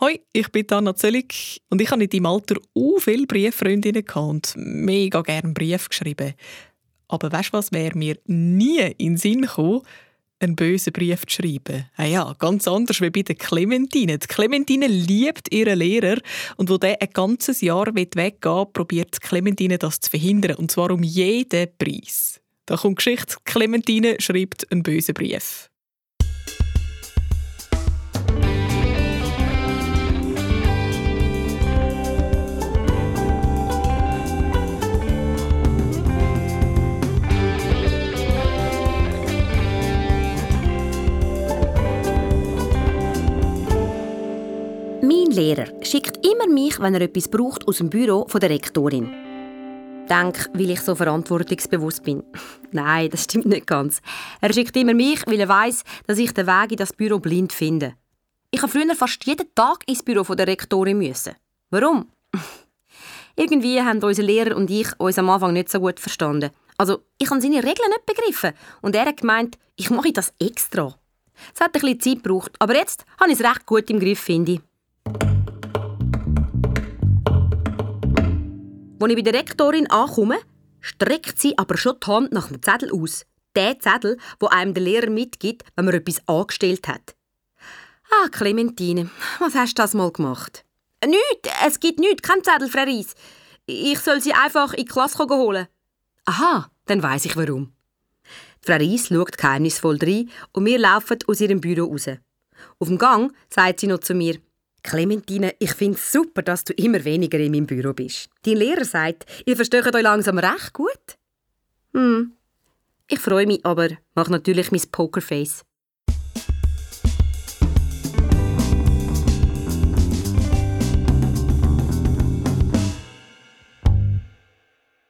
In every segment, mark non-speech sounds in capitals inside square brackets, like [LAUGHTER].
Hoi, ich bin Anna Zöllig und ich habe in deinem Alter auch viele Brieffreundinnen und mega gerne Brief geschrieben. Aber weißt du was, wäre mir nie in den Sinn gekommen, einen bösen Brief zu schreiben. Ah ja, ganz anders wie bei der Clementine. Die Clementine liebt ihren Lehrer und wo der ein ganzes Jahr weggehen probiert Clementine das zu verhindern und zwar um jeden Preis. Da kommt Geschichte, Clementine schreibt einen bösen Brief. Lehrer schickt immer mich, wenn er etwas braucht, aus dem Büro von der Rektorin. Denk, weil ich so verantwortungsbewusst bin. [LAUGHS] Nein, das stimmt nicht ganz. Er schickt immer mich, weil er weiß, dass ich den Weg in das Büro blind finde. Ich habe früher fast jeden Tag ins Büro von der Rektorin müssen. Warum? [LAUGHS] Irgendwie haben unsere Lehrer und ich uns am Anfang nicht so gut verstanden. Also, ich habe seine Regeln nicht begriffen und er hat gemeint, ich mache das extra. Es hat ein bisschen Zeit gebraucht, aber jetzt habe ich es recht gut im Griff, finde ich. Als ich bei der Rektorin ankomme, streckt sie aber schon die Hand nach dem Zettel aus. Der Zettel, wo einem der Lehrer mitgibt, wenn man etwas angestellt hat. Ah, Clementine, was hast du das mal gemacht? Nicht, es gibt nichts, kein Zettel, Frau Reis. Ich soll sie einfach in die Klasse holen. Aha, dann weiß ich warum. Frau Reis schaut geheimnisvoll rein und wir laufen aus ihrem Büro raus. Auf dem Gang sagt sie noch zu mir, Clementine, ich finde es super, dass du immer weniger in meinem Büro bist. Dein Lehrer sagt, ihr versteht euch langsam recht gut. Hm, ich freue mich, aber mach natürlich mein Pokerface.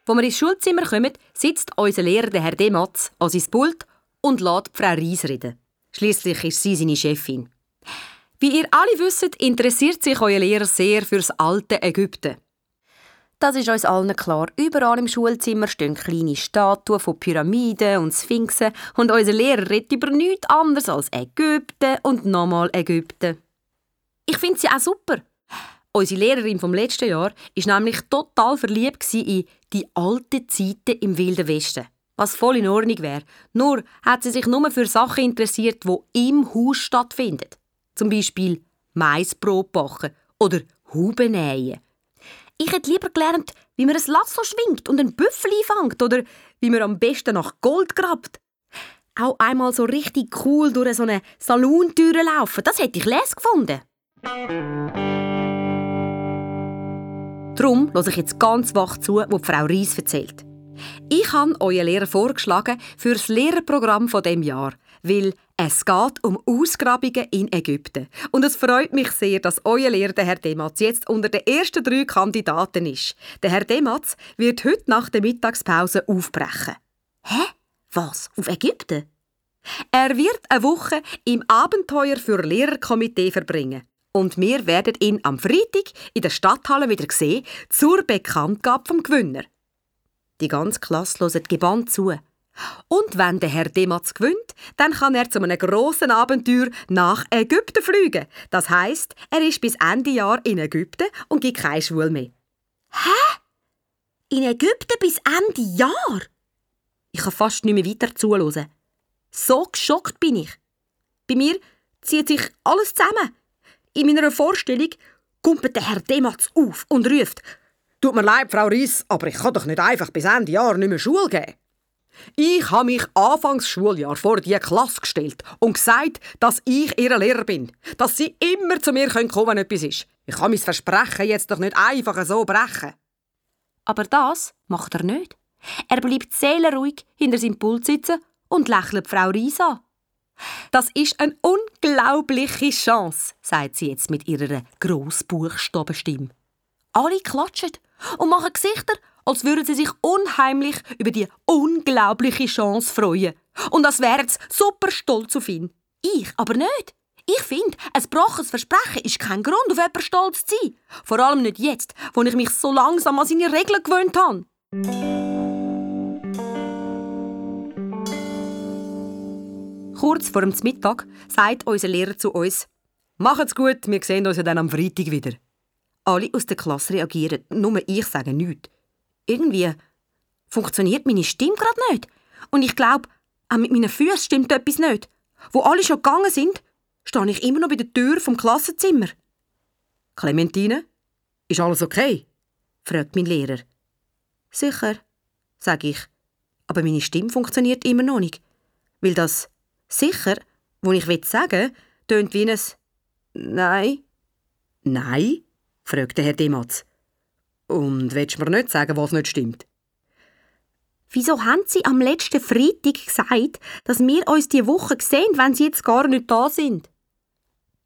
Als wir ins Schulzimmer kommen, sitzt unser Lehrer, der Herr Dematz, an sein Pult und lässt Frau Reis reden. Schließlich ist sie seine Chefin. Wie ihr alle wisst, interessiert sich euer Lehrer sehr fürs alte Ägypten. Das ist uns allen klar. Überall im Schulzimmer stehen kleine Statuen von Pyramiden und Sphinxen und unser Lehrer redet über nichts anderes als Ägypten und nochmal Ägypten. Ich finde sie auch super. Unsere Lehrerin vom letzten Jahr ist nämlich total verliebt in die alten Zeiten im Wilden Westen. Was voll in Ordnung wäre. Nur hat sie sich nur für Sachen interessiert, die im Haus stattfinden. Zum Beispiel Maisbrot backen oder Huben nähen. Ich hätte lieber gelernt, wie man ein Lasso schwingt und einen Büffel einfängt oder wie man am besten nach Gold grabt. Auch einmal so richtig cool durch so eine Salontür laufen, das hätte ich les gefunden. Darum höre ich jetzt ganz wach zu, was Frau Reis erzählt. Ich habe euren Lehrer vorgeschlagen für das Lehrerprogramm von dem Jahr, weil es geht um Ausgrabungen in Ägypten. Und es freut mich sehr, dass euer Lehrer, der Herr Dematz, jetzt unter den ersten drei Kandidaten ist. Der Herr Dematz wird heute nach der Mittagspause aufbrechen. Hä? Was? Auf Ägypten? Er wird eine Woche im Abenteuer für Lehrerkomitee verbringen. Und wir werden ihn am Freitag in der Stadthalle wieder sehen, zur Bekanntgabe vom Gewinner. Die ganze Klasse hört gebannt zu. Und wenn der Herr Dematz gewinnt, dann kann er zu einem grossen Abenteuer nach Ägypten fliegen. Das heißt, er ist bis Ende Jahr in Ägypten und gibt keine Schule mehr. Hä? In Ägypten bis Ende Jahr? Ich kann fast nicht mehr weiter zuhören. So geschockt bin ich. Bei mir zieht sich alles zusammen. In meiner Vorstellung kumpelt der Herr Dematz auf und ruft «Tut mir leid, Frau Riss, aber ich kann doch nicht einfach bis Ende Jahr nicht mehr Schule geben.» Ich habe mich anfangs Schuljahr vor die Klasse gestellt und gesagt, dass ich ihr Lehrer bin. Dass sie immer zu mir kommen können, wenn etwas ist. Ich kann mein Versprechen jetzt doch nicht einfach so brechen. Aber das macht er nicht. Er bleibt seelenruhig hinter seinem Pult sitzen und lächelt Frau Risa. Das ist eine unglaubliche Chance, sagt sie jetzt mit ihrer Grossbuchstabenstimme. Alle klatschen und machen Gesichter, als würden sie sich unheimlich über die unglaubliche Chance freuen. Und als wären sie super stolz auf ihn. Ich aber nicht. Ich finde, ein gebrochenes Versprechen ist kein Grund, auf jemanden stolz zu sein. Vor allem nicht jetzt, wo ich mich so langsam an seine Regeln gewöhnt habe. Kurz vor dem Mittag sagt unser Lehrer zu uns, macht's gut, wir sehen uns ja dann am Freitag wieder. Alle aus der Klasse reagieren, nur ich sage nichts. Irgendwie funktioniert meine Stimme gerade nicht. Und ich glaube, auch mit meinen Füßen stimmt etwas nicht. Wo alle schon gegangen sind, stehe ich immer noch bei der Tür vom Klassenzimmer. Clementine, ist alles okay? fragt mein Lehrer. Sicher, sage ich. Aber meine Stimme funktioniert immer noch nicht. Weil das sicher, wo ich sagen will, tönt wie ein Nein. Nein? fragte Herr Dematz. Und willst du mir nicht sagen, was nicht stimmt? Wieso haben Sie am letzten Freitag gesagt, dass wir uns diese Woche sehen, wenn Sie jetzt gar nicht da sind?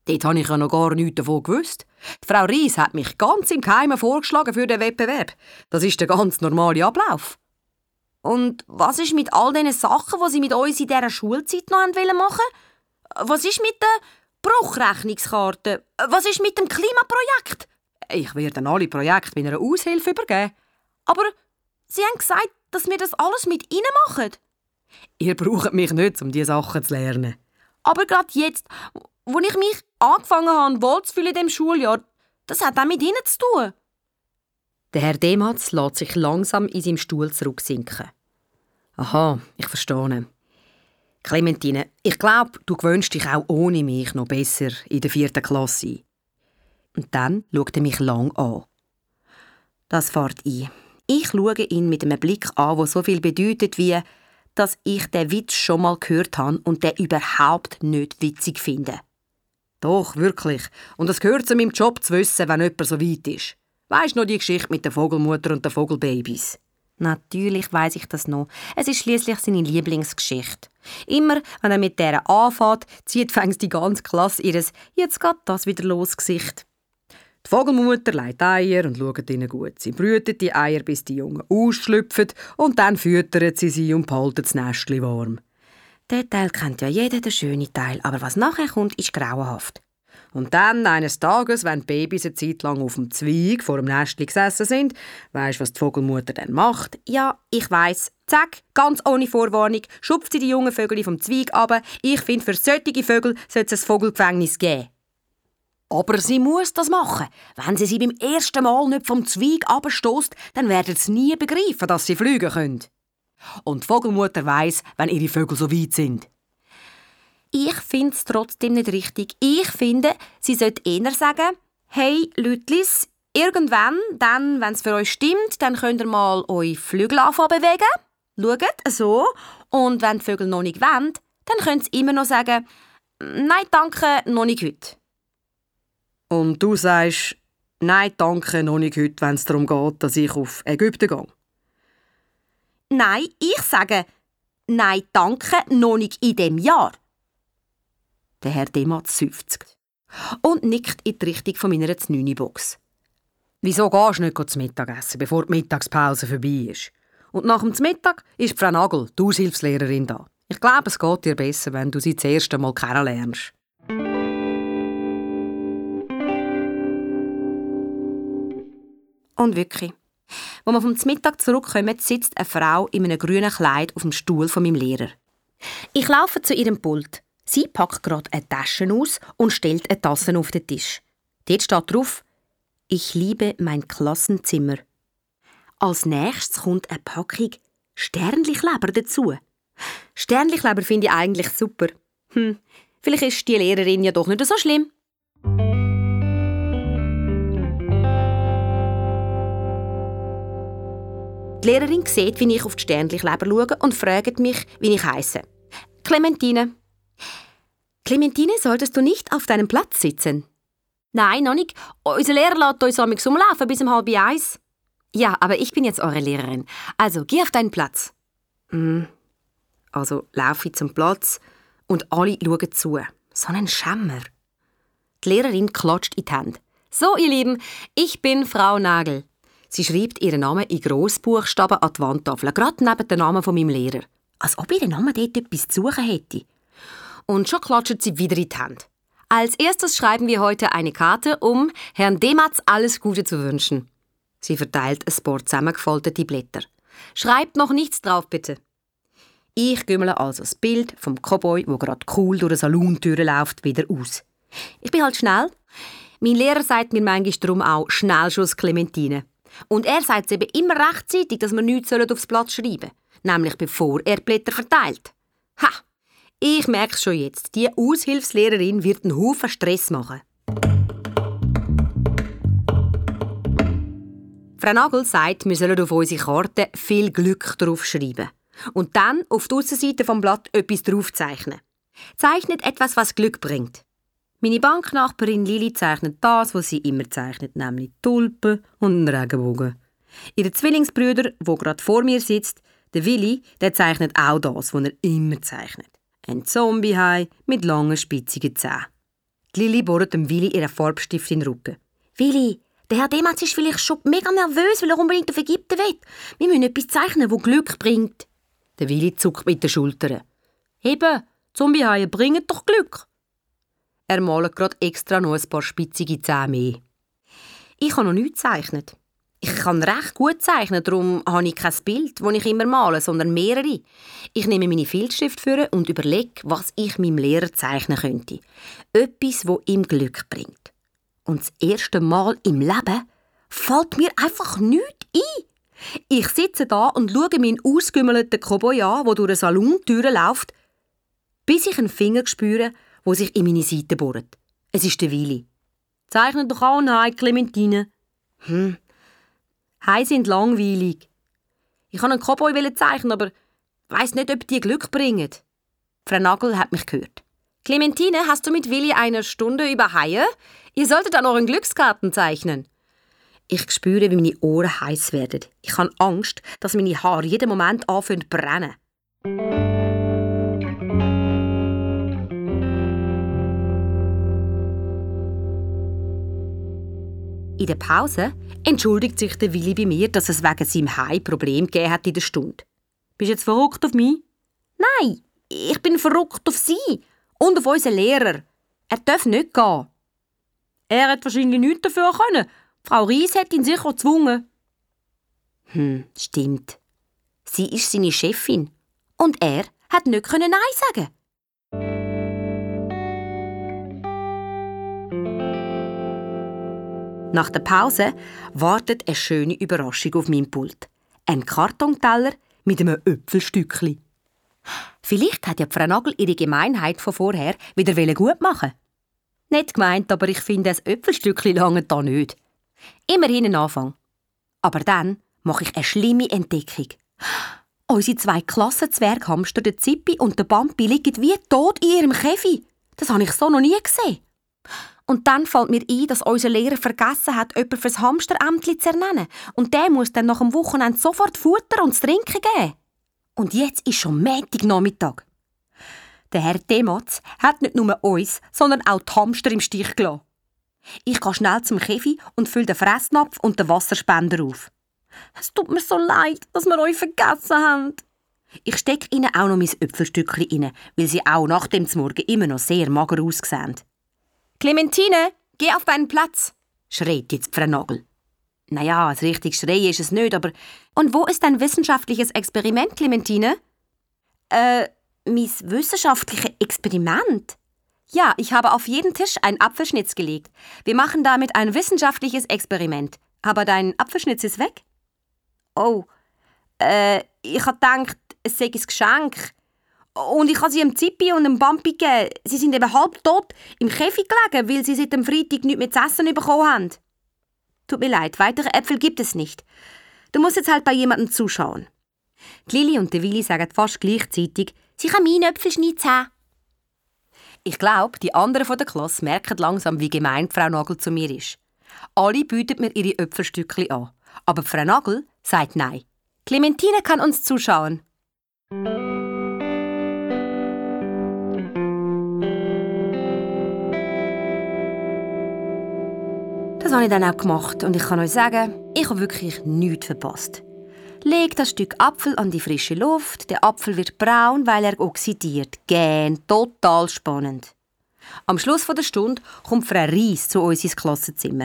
Dort habe ich ja noch gar nichts davon gewusst. Die Frau Ries hat mich ganz im Geheimen vorgeschlagen für den Wettbewerb. Das ist der ganz normale Ablauf. Und was ist mit all diesen Sachen, die Sie mit uns in dieser Schulzeit noch machen wollen? Was ist mit der Bruchrechnungskarte? Was ist mit dem Klimaprojekt? Ich werde alle Projekte mit einer Aushilfe übergeben. Aber Sie haben gesagt, dass wir das alles mit Ihnen machen. Ihr braucht mich nicht, um diese Sachen zu lernen. Aber gerade jetzt, wo ich mich angefangen habe, wohl zu fühlen in diesem Schuljahr, das hat auch mit Ihnen zu tun. Der Herr Dematz lässt sich langsam in seinem Stuhl zurücksinken. Aha, ich verstehe. Clementine, ich glaube, du gewöhnst dich auch ohne mich noch besser in der vierten Klasse. Und dann schaut er mich lang an. Das fährt ein. Ich schaue ihn mit einem Blick an, der so viel bedeutet wie, dass ich den Witz schon mal gehört habe und den überhaupt nicht witzig finde. Doch, wirklich. Und es gehört zu meinem Job zu wissen, wenn jemand so weit ist. Weisst noch die Geschichte mit der Vogelmutter und den Vogelbabys? Natürlich weiß ich das noch. Es ist schließlich seine Lieblingsgeschichte. Immer, wenn er mit der anfängt, zieht fängt die ganze Klasse ihres «Jetzt geht das wieder los» Gesicht. Die Vogelmutter legt Eier und schaut ihnen gut. Sie brütet die Eier, bis die Jungen ausschlüpfen und dann füttert sie sie und behalten das Nestchen warm. Der Teil kennt ja jeder, der schöne Teil, aber was nachher kommt, ist grauenhaft. Und dann, eines Tages, wenn die Babys eine Zeit lang auf dem Zweig vor dem Nestchen gesessen sind, weisst was die Vogelmutter dann macht? Ja, ich weiß. Zack, ganz ohne Vorwarnung, schupft sie die jungen Vögel vom Zweig ab. Ich finde, für solche Vögel sollte es ein Vogelgefängnis geben. Aber sie muss das machen. Wenn sie sie beim ersten Mal nicht vom Zweig abstoßt, dann werden sie nie begreifen, dass sie fliegen können. Und die Vogelmutter weiss, wenn ihre Vögel so weit sind. Ich finde es trotzdem nicht richtig. Ich finde, sie sollte eher sagen, hey Lütlis, irgendwann, dann, wenn es für euch stimmt, dann könnt ihr mal eure Flügel bewegen. Schaut, so. Und wenn die Vögel noch nicht wollen, dann könnt ihr immer noch sagen, nein, danke, noch nicht heute. Und du sagst, nein, danke, noch nicht heute, wenn es darum geht, dass ich auf Ägypten gehe. Nein, ich sage, nein, danke, noch nicht in dem Jahr. Der Herr Demat seufzt und nickt in die Richtung von meiner Znüni-Box. Wieso gehst du nicht zum Mittagessen, bevor die Mittagspause vorbei ist? Und nach dem Mittag ist Frau Nagel, die Aushilfslehrerin, da. Ich glaube, es geht dir besser, wenn du sie das erste Mal kennenlernst. Und wirklich. Als wir vom Mittag zurückkommen, sitzt eine Frau in einem grünen Kleid auf dem Stuhl von meinem Lehrer. Ich laufe zu ihrem Pult. Sie packt gerade eine Tasche aus und stellt eine Tasse auf den Tisch. Dort steht drauf: Ich liebe mein Klassenzimmer. Als nächstes kommt eine Packung Sternlichleber dazu. Sternlichleber finde ich eigentlich super. Hm, vielleicht ist die Lehrerin ja doch nicht so schlimm. Die Lehrerin sieht, wie ich auf die Sternlichleber schaue und fragt mich, wie ich heiße. Clementine. Clementine, solltest du nicht auf deinem Platz sitzen? Nein, noch nicht. Unser Lehrer lässt uns amix umlaufen bis um halb eins. Ja, aber ich bin jetzt eure Lehrerin. Also, geh auf deinen Platz. Hm. Also laufe ich zum Platz und alle schauen zu. So ein Schämmer. Die Lehrerin klatscht in die Hände. So, ihr Lieben, ich bin Frau Nagel. Sie schreibt ihren Namen in Grossbuchstaben an die Wandtafel, gerade neben dem Namen von meinem Lehrer. Als ob ihr Name dort etwas zu suchen hätte. Und schon klatscht sie wieder in die Hand. Als erstes schreiben wir heute eine Karte, um Herrn Dematz alles Gute zu wünschen. Sie verteilt ein paar zusammengefaltete Blätter. Schreibt noch nichts drauf, bitte. Ich gümmele also das Bild vom Cowboy, wo gerade cool durch eine Salontür läuft, wieder aus. Ich bin halt schnell. Mein Lehrer sagt mir manchmal darum auch Schnellschuss Clementine. Und er sagt es eben immer rechtzeitig, dass wir nichts aufs Blatt schreiben sollen. Nämlich bevor er Blätter verteilt. Ha! Ich merke schon jetzt, die Aushilfslehrerin wird einen Haufen Stress machen. Frau Nagel sagt, wir sollen auf unsere Karte viel Glück draufschreiben. Und dann auf der Aussenseite vom Blatt etwas draufzeichnen. Zeichnet etwas, was Glück bringt. Meine Banknachbarin Lili zeichnet das, was sie immer zeichnet, nämlich Tulpen und einen Regenbogen. Ihre Zwillingsbrüder, wo gerade vor mir sitzt, der Willi, der zeichnet auch das, was er immer zeichnet. Ein Zombiehai mit langen, spitzigen Zähnen. Die Lili bohrt dem Willi ihren Farbstift in den Rücken. Willi, der Herr Dematz ist vielleicht schon mega nervös, weil er unbedingt auf Ägypten will. Wir müssen etwas zeichnen, wo Glück bringt. Der Willi zuckt mit den Schultern. Eben, Zombiehaie bringen doch Glück. Er malt gerade extra noch ein paar spitzige Zähne mehr. Ich habe noch nichts gezeichnet. Ich kann recht gut zeichnen, darum habe ich kein Bild, das ich immer male, sondern mehrere. Ich nehme meine Filzstift für und überlege, was ich meinem Lehrer zeichnen könnte. Etwas, wo ihm Glück bringt. Und das erste Mal im Leben fällt mir einfach nichts ein. Ich sitze da und schaue meinen ausgümmelten Cowboy an, der durch eine Salontür läuft, bis ich einen Finger spüre, wo sich in meine Seite bohrt. Es ist der Willi. Zeichne doch auch ein Clementine. Hm, Hai sind langweilig. Ich wollte einen Cowboy zeichnen, aber weiß nicht, ob die Glück bringen. Frau Nagel hat mich gehört. Clementine, hast du mit Willi eine Stunde über Haie? Ihr solltet an euren Glückskarten zeichnen. Ich spüre, wie meine Ohren heiß werden. Ich habe Angst, dass meine Haare jeden Moment anfangen zu brennen. In der Pause entschuldigt sich der Willi bei mir, dass es wegen seinem Hai Problem gegeben hat in der Stunde. Bist du jetzt verrückt auf mich? Nein, ich bin verrückt auf Sie und auf unseren Lehrer. Er darf nicht gehen. Er hat wahrscheinlich nichts dafür können. Frau Ries hat ihn sicher gezwungen. Hm, stimmt. Sie ist seine Chefin. Und er hat nicht Nein sagen Nach der Pause wartet eine schöne Überraschung auf meinem Pult. Ein Kartonteller mit einem Äpfelstückli. Vielleicht hat ja Frau Nagel ihre Gemeinheit von vorher wieder gut machen. Nicht gemeint, aber ich finde, das Äpfelstückli lange da nicht. Immerhin ein Anfang. Aber dann mache ich eine schlimme Entdeckung. Unsere zwei Klassenzwerghamster, der Zippi und der Bambi, liegen wie tot in ihrem Käfig. Das habe ich so noch nie gesehen. Und dann fällt mir ein, dass unser Lehrer vergessen hat, jemanden fürs Hamsterämtli zu ernennen. Und der muss dann nach dem Wochenende sofort Futter und zu trinken geben. Und jetzt ist schon Nachmittag. Der Herr Dematz hat nicht nur uns, sondern auch die Hamster im Stich gelassen. Ich gehe schnell zum Käfig und fülle den Fressnapf und den Wasserspender auf. Es tut mir so leid, dass wir euch vergessen haben. Ich stecke ihnen auch noch mein Äpfelstückchen rein, weil sie auch nach dem Morgen immer noch sehr mager aussehen. Clementine, geh auf deinen Platz, schreit jetzt Frau Nagel. Naja, ein richtig Schreien ist es nicht, aber... Und wo ist dein wissenschaftliches Experiment, Clementine? Äh, mein wissenschaftliches Experiment? Ja, ich habe auf jeden Tisch einen Apfelschnitz gelegt. Wir machen damit ein wissenschaftliches Experiment. Aber dein Apfelschnitz ist weg? Oh, äh, ich habe gedacht, es sei ein Geschenk. Und ich habe sie einem Zippi und einem Bampi gegeben. Sie sind eben halb tot im Käfig gelegen, weil sie seit dem Freitag nichts mehr zu essen bekommen haben. Tut mir leid, weitere Äpfel gibt es nicht. Du musst jetzt halt bei jemandem zuschauen. Die Lili und Willi sagen fast gleichzeitig, sie kann meinen Äpfelschnitz haben. Ich glaube, die anderen von der Klasse merken langsam, wie gemein Frau Nagel zu mir ist. Alle bieten mir ihre Äpfelstückchen an. Aber Frau Nagel sagt nein. Clementine kann uns zuschauen. Das habe ich dann auch gemacht und ich kann euch sagen, ich habe wirklich nichts verpasst. Leg das Stück Apfel an die frische Luft, der Apfel wird braun, weil er oxidiert. Gähn, total spannend. Am Schluss der Stunde kommt Frau Ries zu uns ins Klassenzimmer.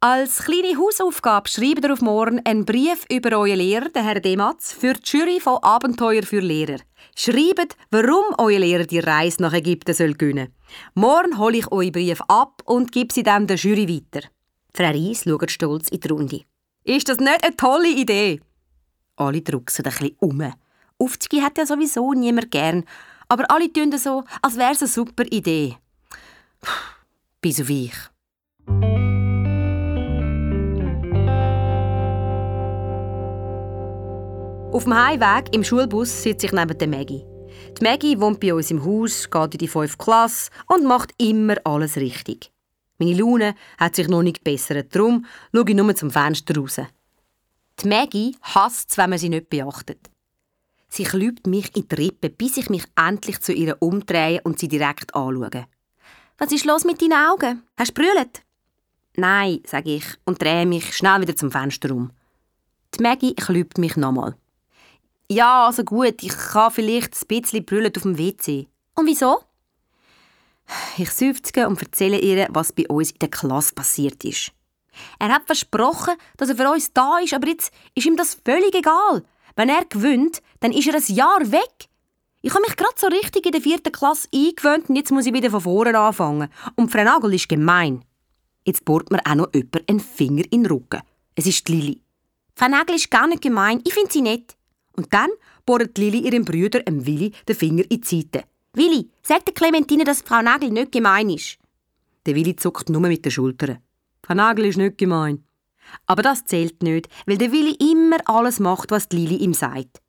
Als kleine Hausaufgabe schreibt ihr auf morgen einen Brief über euren Lehrer, den Herr Dematz, für die Jury von Abenteuer für Lehrer. Schreibt, warum euer Lehrer die Reise nach Ägypten soll gönnen. Morgen hole ich euren Brief ab und gebe sie dann der Jury weiter. Frau Reis schaut stolz in die Runde. Ist das nicht eine tolle Idee? Alle drucksen ein bisschen um. Aufzüge hat ja sowieso niemand gern, aber alle tun so, als wäre es eine super Idee. Bis auf ich. Auf dem Heimweg im Schulbus sitze ich neben der Maggie. Die Maggie wohnt bei uns im Haus, geht in die 5. Klasse und macht immer alles richtig. Meine Laune hat sich noch nicht gebessert, darum schaue ich nur zum Fenster raus. Die Maggie hasst es, wenn man sie nicht beachtet. Sie klübt mich in die Rippen, bis ich mich endlich zu ihr umdrehe und sie direkt anschaue. «Was ist los mit deinen Augen? Hast du brüllt?» «Nein», sage ich und drehe mich schnell wieder zum Fenster um. Die Maggie klübt mich nochmal. Ja, also gut, ich kann vielleicht ein bisschen brüllen auf dem WC. Und wieso? Ich seufze und erzähle ihr, was bei uns in der Klasse passiert ist. Er hat versprochen, dass er für uns da ist, aber jetzt ist ihm das völlig egal. Wenn er gewinnt, dann ist er ein Jahr weg. Ich habe mich gerade so richtig in der vierten Klasse eingewöhnt und jetzt muss ich wieder von vorne anfangen. Und Frau Nagel ist gemein. Jetzt bohrt mir auch noch jemand einen Finger in den Rücken. Es ist die Lili. Frau Nagel ist gar nicht gemein, ich finde sie nett. Und dann bohrt Lili ihrem Brüder, dem Willi, den Finger in die Seite. Willi, sag der Clementine, dass Frau Nagel nicht gemein ist. Der Willi zuckt nur mit den Schultern. Frau Nagel ist nicht gemein. Aber das zählt nicht, weil der Willi immer alles macht, was die Lili ihm sagt.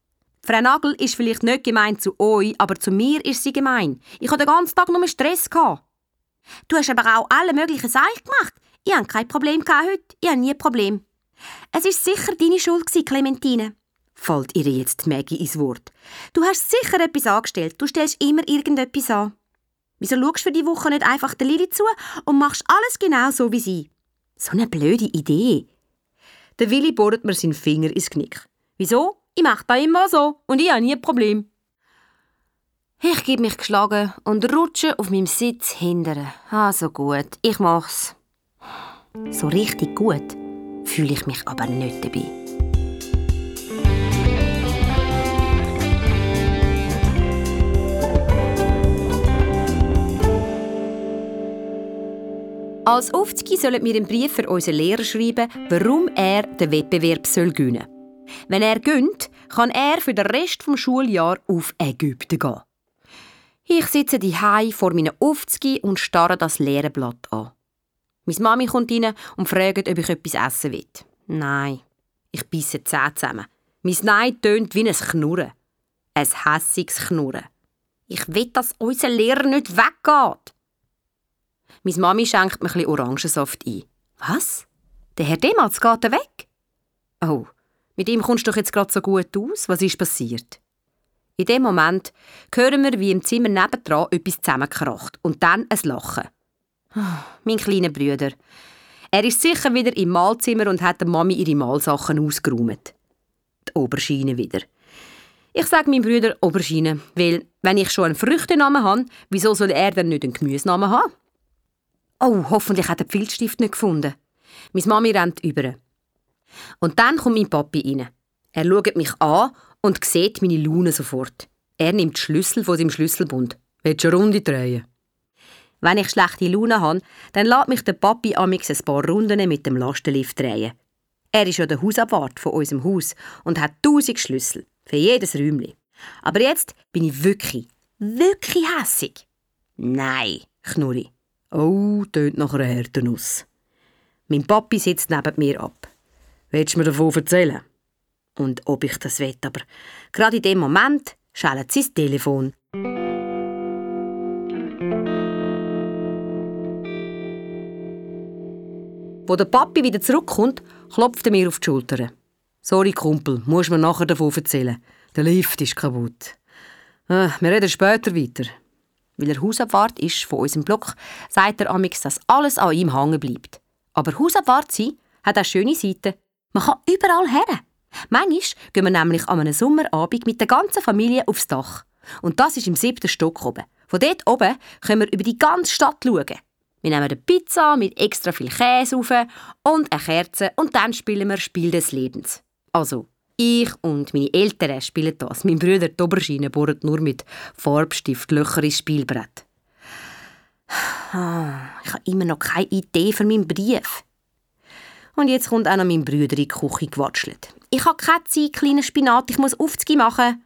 Frau Nagel ist vielleicht nicht gemein zu euch, aber zu mir ist sie gemein. Ich hatte den ganzen Tag nur Stress. Du hast aber auch alle möglichen Sachen gemacht. Ich hatte kein Problem heute. Ich habe nie ein Problem. Es ist sicher deine Schuld, Clementine fällt ihr jetzt Maggie ins Wort. Du hast sicher etwas angestellt. Du stellst immer irgendetwas an. Wieso schaust du für die Woche nicht einfach der Lili zu und machst alles genau so wie sie? So eine blöde Idee. Der Willi bohrt mir seinen Finger ins Knick. Wieso? Ich mache da immer so und ich habe nie ein Problem. Ich gebe mich geschlagen und rutsche auf meinem Sitz hindern. Also gut, ich mach's. So richtig gut fühle ich mich aber nicht dabei. Als Aufzüge sollen wir einen Brief für unseren Lehrer schreiben, warum er den Wettbewerb soll gewinnen soll. Wenn er gönnt, kann er für den Rest des Schuljahres auf Ägypten gehen. Ich sitze die vor meinen Aufzügen und starre das leere Blatt an. Meine Mami kommt rein und fragt, ob ich etwas essen will. Nein, ich bisse Zähne zusammen. Mein Nein tönt wie ein Knurren. Ein hässiges Knurren. Ich will, dass unser Lehrer nicht weggeht. Meine Mami schenkt mir ein Orangensaft ein. Was? Der Herr Dematz geht weg? Oh, mit ihm kommst du doch jetzt gerade so gut aus. Was ist passiert? In dem Moment hören wir, wie im Zimmer nebendran etwas zusammenkracht und dann ein Lachen. Oh, mein kleiner Bruder. Er ist sicher wieder im Malzimmer und hat der Mami ihre Malsachen ausgeräumt. Die Oberschiene wieder. Ich sage meinem Bruder Oberschiene, weil, wenn ich schon einen Früchtenamen habe, wieso soll er dann nicht einen Gemüsenamen haben? Oh, hoffentlich hat er den Filzstift nicht gefunden. Meine Mami rennt über. Und dann kommt mein Papi rein. Er schaut mich an und sieht meine Laune sofort. Er nimmt Schlüssel von seinem Schlüsselbund. Willst du eine Runde drehen? Wenn ich schlechte Laune habe, dann lässt mich der Papi amix ein paar Runden mit dem Lastenlift drehen. Er ist ja der Hausabwart von unserem Haus und hat tausend Schlüssel für jedes Räumchen. Aber jetzt bin ich wirklich, wirklich hässig. Nein, Knurri. Oh, tönt nach einer Härtenuss. Mein Papi sitzt neben mir ab. Willst du mir davon erzählen? Und ob ich das will, aber gerade in dem Moment schellt sein Telefon. Wo der Papi wieder zurückkommt, klopft er mir auf die Schulter. Sorry, Kumpel, musst mir nachher davon erzählen. Der Lift ist kaputt. Äh, wir reden später weiter. Weil er Hausabwart ist von unserem Block, sagt er amix, dass alles an ihm hängen bleibt. Aber Hausabwart sein hat auch schöne Seiten. Man kann überall her. Manchmal gehen wir nämlich an einem Sommerabend mit der ganzen Familie aufs Dach. Und das ist im siebten Stock oben. Von dort oben können wir über die ganze Stadt schauen. Wir nehmen eine Pizza mit extra viel Käse auf und eine Kerze und dann spielen wir Spiel des Lebens. Also, ich und meine Eltern spielen das. Mein Bruder die Oberschiene bohrt nur mit Farbstift Löcher ins Spielbrett. Ah, ich habe immer noch keine Idee für meinen Brief. Und jetzt kommt auch noch mein Bruder in die Küche gewatschelt. Ich habe keine Zeit, kleiner Spinat, ich muss Aufzüge machen.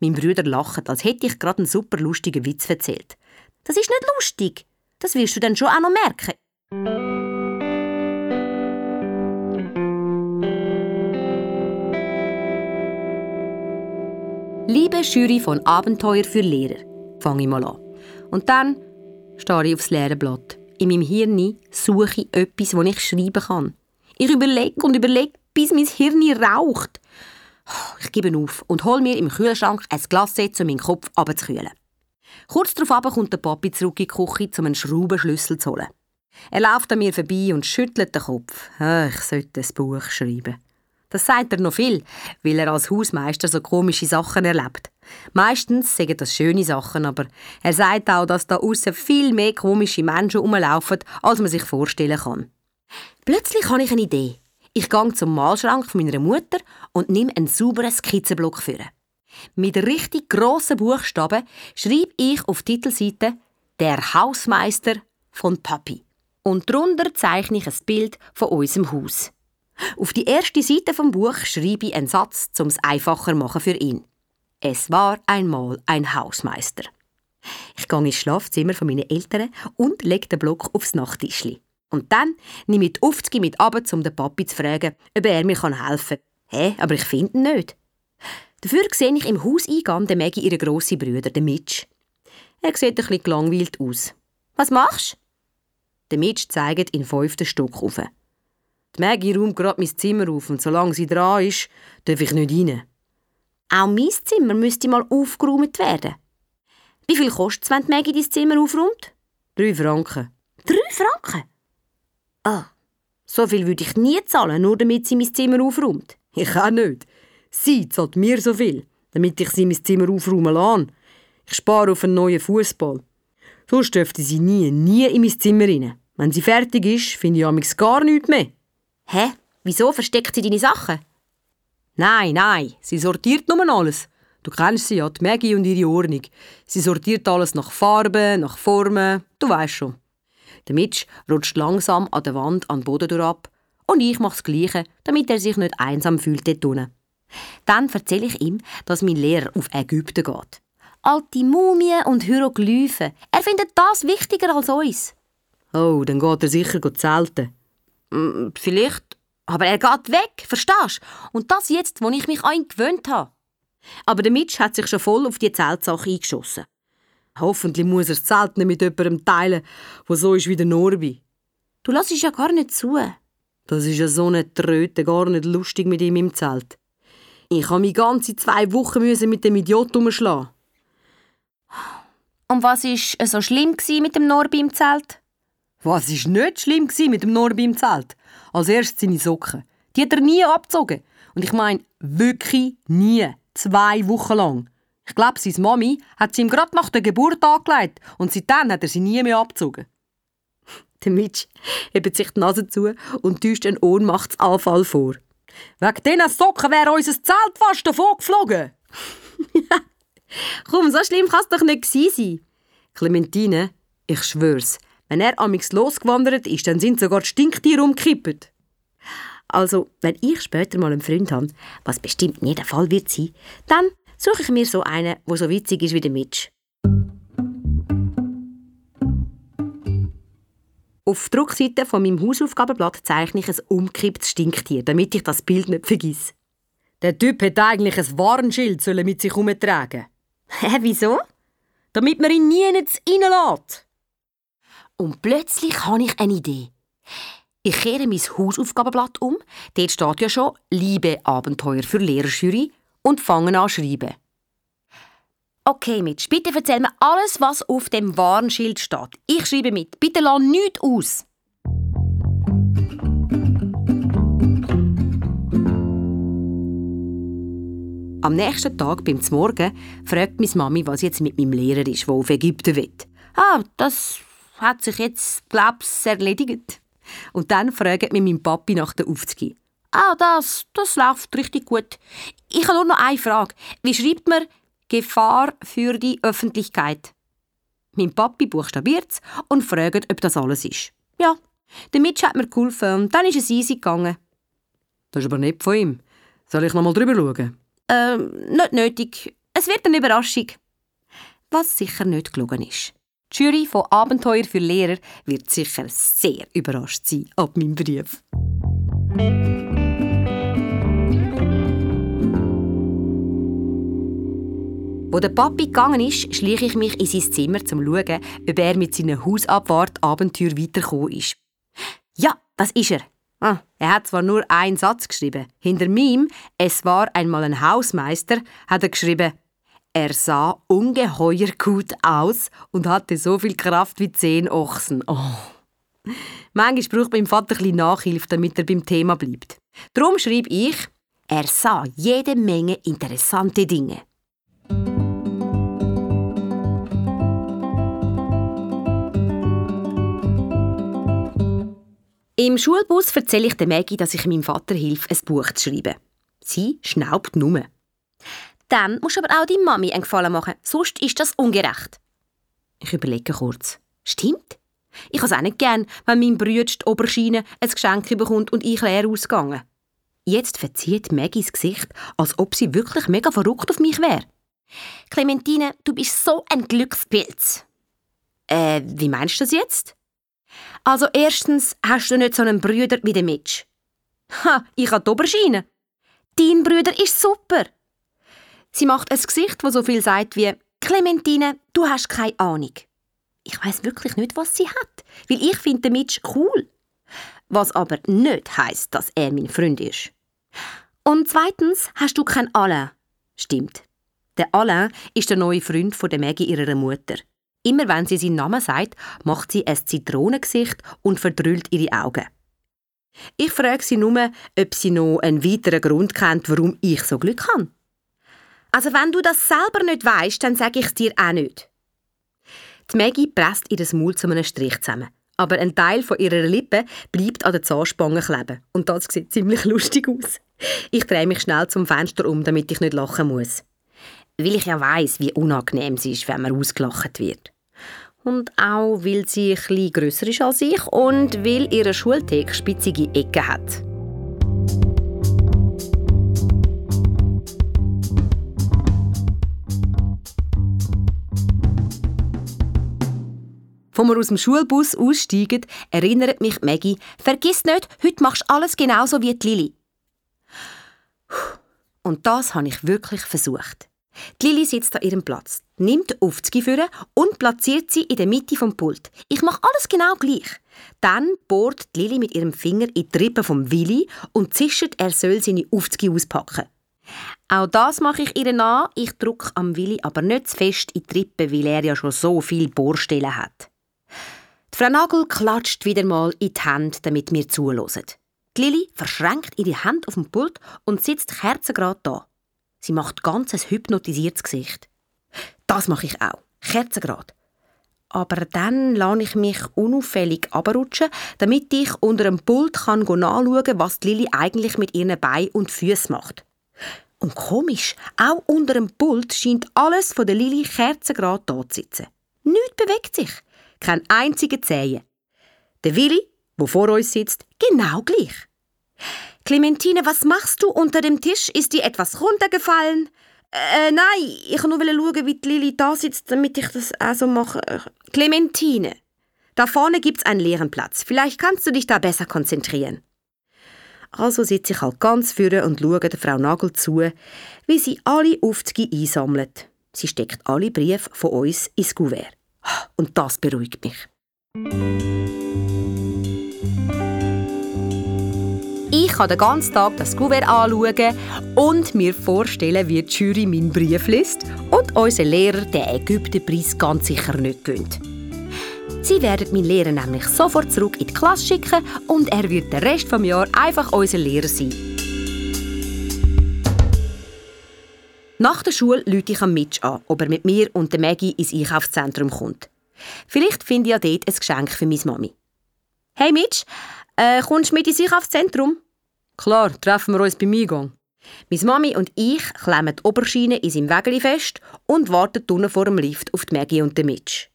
Mein Bruder lacht, als hätte ich gerade einen super lustigen Witz erzählt. Das ist nicht lustig. Das wirst du dann schon auch noch merken. Liebe Jury von Abenteuer für Lehrer, fange ich mal an. Und dann starre ich aufs leere Blatt. In meinem Hirn suche ich etwas, das ich schreiben kann. Ich überlege und überlege, bis mein Hirn raucht. Ich gebe auf und hole mir im Kühlschrank ein Glas, um meinen Kopf abzukühlen. Kurz darauf kommt der Papi zurück in die Küche, um einen Schraubenschlüssel zu holen. Er läuft an mir vorbei und schüttelt den Kopf. Ich sollte ein Buch schreiben. Das sagt er noch viel, weil er als Hausmeister so komische Sachen erlebt. Meistens sagen das schöne Sachen, aber er sagt auch, dass da außen viel mehr komische Menschen rumlaufen, als man sich vorstellen kann. Plötzlich habe ich eine Idee. Ich gehe zum Malschrank meiner Mutter und nehme einen sauberen Skizzenblock für. Mit richtig grossen Buchstaben schreibe ich auf die Titelseite «Der Hausmeister von Papi». Und darunter zeichne ich ein Bild von unserem Haus. Auf die erste Seite vom Buch schreibe ich einen Satz, um es einfacher machen für ihn. Es war einmal ein Hausmeister. Ich gehe ins Schlafzimmer von meinen Eltern und lege den Block aufs Nachttischli. Und dann nehme ich die Aufzüge mit ab, um den Papi zu fragen, ob er mir helfen kann. Hä, aber ich finde ihn nicht. Dafür sehe ich im Hauseingang den Maggie ihren grossen Bruder, den Mitch. Er sieht bisschen gelangweilt aus. «Was machst du?» Der Mitch zeigt in fünften Stock auf. Die Maggie räumt gerade mein Zimmer auf und solange sie dran ist, darf ich nicht rein. Auch mein Zimmer müsste mal aufgeräumt werden. Wie viel kostet es, wenn die Maggie dein Zimmer aufräumt? Drei Franken. Drei Franken? Ah, so viel würde ich nie zahlen, nur damit sie mein Zimmer aufräumt. Ich auch nicht. Sie zahlt mir so viel, damit ich sie mein Zimmer aufräumen lasse. Ich spare auf einen neuen Fußball. Sonst dürfte sie nie, nie in mein Zimmer rein. Wenn sie fertig ist, finde ich amigs gar nichts mehr. Hä? Wieso versteckt sie deine Sachen? Nein, nein, sie sortiert nur alles. Du kennst sie ja, die Maggie und ihre Ordnung. Sie sortiert alles nach Farben, nach Formen, du weißt schon. Der Mitch rutscht langsam an der Wand an den Boden ab und ich mache das Gleiche, damit er sich nicht einsam fühlt dort unten. Dann erzähle ich ihm, dass mein Lehrer auf Ägypten geht. Alte Mumien und Hieroglyphen. Er findet das wichtiger als uns. Oh, dann geht er sicher zelten. Mm, vielleicht. Aber er geht weg, verstehst du? Und das jetzt, wo ich mich an ihn gewöhnt habe. Aber der Mitch hat sich schon voll auf die Zeltsache eingeschossen. Hoffentlich muss er das Zelt nicht mit jemandem teilen, der so ist wie der Norbi. Du lässt ja gar nicht zu. Das ist ja so eine Tröte, gar nicht lustig mit ihm im Zelt. Ich habe mich ganze zwei Wochen mit dem Idiot umschlagen. Und was war so schlimm mit dem Norbi im Zelt? Was war nicht schlimm mit dem Norbi im Zelt? Als erstes seine Socken. Die hat er nie abgezogen. Und ich meine, wirklich nie. Zwei Wochen lang. Ich glaube, seine Mami hat sie ihm gerade nach der Geburt angelegt und seitdem hat er sie nie mehr abgezogen. Der Mitch hebt sich die Nase zu und täuscht einen Ohnmachtsanfall vor. Wegen diesen Socken wäre unser Zelt fast davon geflogen. [LAUGHS] Komm, so schlimm kann es doch nicht sein. Clementine, ich schwör's, wenn er amix losgewandert ist, dann sind sogar die Stinktiere umgekippt. Also, wenn ich später mal einen Freund habe, was bestimmt nie der Fall wird sein, dann suche ich mir so einen, der so witzig ist wie der Mitch. Auf der Rückseite von meinem Hausaufgabenblatt zeichne ich ein umgekipptes Stinktier, damit ich das Bild nicht vergesse. Der Typ hätte eigentlich ein Warnschild mit sich herumtragen [LAUGHS] Hä, wieso? Damit man ihn nie reinlässt. Und plötzlich habe ich eine Idee. Ich kehre mein Hausaufgabenblatt um. Dort steht ja schon «Liebe Abenteuer für Lehrerjury» und fange an zu schreiben. Okay, Mitch, bitte erzähl mir alles, was auf dem Warnschild steht. Ich schreibe mit. Bitte lass nichts aus. Am nächsten Tag beim Morgen fragt meine Mami, was jetzt mit meinem Lehrer ist, der auf Ägypten will. Ah, das hat sich jetzt, glaub's, erledigt. Und dann fragt mich mein Papi nach der Aufzüge. Ah, das, das läuft richtig gut. Ich habe nur noch eine Frage. Wie schreibt man Gefahr für die Öffentlichkeit? Mein Papi buchstabiert und fragt, ob das alles ist. Ja, der Mitch hat mir geholfen und dann ist es easy gegangen. Das ist aber nicht von ihm. Soll ich noch mal drüber schauen? Ähm, nicht nötig. Es wird eine Überraschung. Was sicher nicht gelogen ist. Die Jury von Abenteuer für Lehrer wird sicher sehr überrascht sein ab meinem Brief. Wo der Papi gegangen ist, schliche ich mich in sein Zimmer, um zu schauen, ob er mit seinem Hausabwart-Abenteuer weitergekommen ist. Ja, das ist er. Ah, er hat zwar nur einen Satz geschrieben. Hinter ihm, es war einmal ein Hausmeister, hat er geschrieben, er sah ungeheuer gut aus und hatte so viel Kraft wie zehn Ochsen. Oh. Manchmal braucht mein Vater ein Nachhilfe, damit er beim Thema bleibt. Darum schrieb ich, er sah jede Menge interessante Dinge. Im Schulbus erzähle ich der Maggie, dass ich meinem Vater hilf, ein Buch zu schreiben. Sie schnaubt nur. Dann musst du aber auch deiner Mami einen Gefallen machen, sonst ist das ungerecht. Ich überlege kurz. Stimmt? Ich habe es auch nicht gern, wenn mein Bruder die Oberschiene ein Geschenk bekommt und ich leer ausgegangen. Jetzt verzieht Maggies Gesicht, als ob sie wirklich mega verrückt auf mich wäre. Clementine, du bist so ein Glückspilz. Äh, wie meinst du das jetzt? Also erstens hast du nicht so einen Brüder wie der Mitch. Ha, ich habe die Oberschiene. Dein Brüder ist super. Sie macht ein Gesicht, das so viel sagt wie Clementine, du hast keine Ahnung. Ich weiß wirklich nicht, was sie hat, weil ich finde Mitch cool. Was aber nicht heißt, dass er mein Freund ist. Und zweitens hast du keinen Alain. Stimmt. Der Alain ist der neue Freund von der Maggie ihrer Mutter. Immer wenn sie seinen Namen sagt, macht sie ein Zitronengesicht und verdrüllt ihre Augen. Ich frage sie nur, ob sie noch einen weiteren Grund kennt, warum ich so Glück habe. Also wenn du das selber nicht weißt, dann sage ich es dir auch nicht. Die Maggie presst ihr Maul zu einem Strich zusammen. Aber ein Teil von ihrer Lippe bleibt an der Zahnspange kleben. Und das sieht ziemlich lustig aus. Ich drehe mich schnell zum Fenster um, damit ich nicht lachen muss. Weil ich ja weiß, wie unangenehm es ist, wenn man ausgelacht wird und auch weil sie etwas grösser ist als ich und weil ihre Schultheke spitzige Ecken hat. Wenn wir aus dem Schulbus aussteigen, erinnert mich Maggie, vergiss nicht, heute machst du alles genauso wie die Lili. Und das habe ich wirklich versucht. Die Lili sitzt an ihrem Platz, nimmt die Aufzüge und platziert sie in der Mitte vom Pult. Ich mache alles genau gleich. Dann bohrt die Lili mit ihrem Finger in die Rippe vom Willi und zischt, er soll seine Aufzüge auspacken. Auch das mache ich ihr nach. Ich drücke am Willi aber nicht zu fest in die Rippe, weil er ja schon so viel Bohrstellen hat. Die Frau Nagel klatscht wieder mal in die Hände, damit wir zuhören. Die Lili verschränkt ihre Hand auf dem Pult und sitzt kerzengrad da. Sie macht ganz ein hypnotisiertes Gesicht. Das mache ich auch. Kerzengrad. Aber dann lasse ich mich unauffällig abrutschen, damit ich unter dem Pult kann nachschauen kann, was Lilly eigentlich mit ihren Beinen und Füßen macht. Und komisch, auch unter dem Pult scheint alles von der Lilly kerzengrad da zu sitzen. Nichts bewegt sich. Kein einziger Zehen. Der Willi, wo vor uns sitzt, genau gleich. Clementine, was machst du unter dem Tisch? Ist dir etwas runtergefallen? Äh, nein, ich nur schauen, wie die Lili da sitzt, damit ich das auch so mache. Clementine, da vorne gibt's einen leeren Platz. Vielleicht kannst du dich da besser konzentrieren. Also sitze ich halt ganz vorne und schaue der Frau Nagel zu, wie sie alle Aufzüge einsammelt. Sie steckt alle Briefe von uns ins Kuvert. Und das beruhigt mich. Ich kann den ganzen Tag das Kuvert anschauen und mir vorstellen, wie die Jury meinen Brief liest und unser Lehrer den Ägyptenpreis ganz sicher nicht gönnt. Sie werden meinen Lehrer nämlich sofort zurück in die Klasse schicken und er wird den Rest des Jahres einfach unser Lehrer sein. Nach der Schule lüte ich am Mitch an, ob er mit mir und der Maggie ins Einkaufszentrum kommt. Vielleicht finde ich ja dort ein Geschenk für meine Mami. Hey Mitch, äh, kommst du mit ins Einkaufszentrum? Klar, treffen wir uns beim Eingang. Meine Mami und ich klemmen die Oberschiene in seinem Wägeli fest und warten unten vor dem Lift auf die Maggie und den Mitch.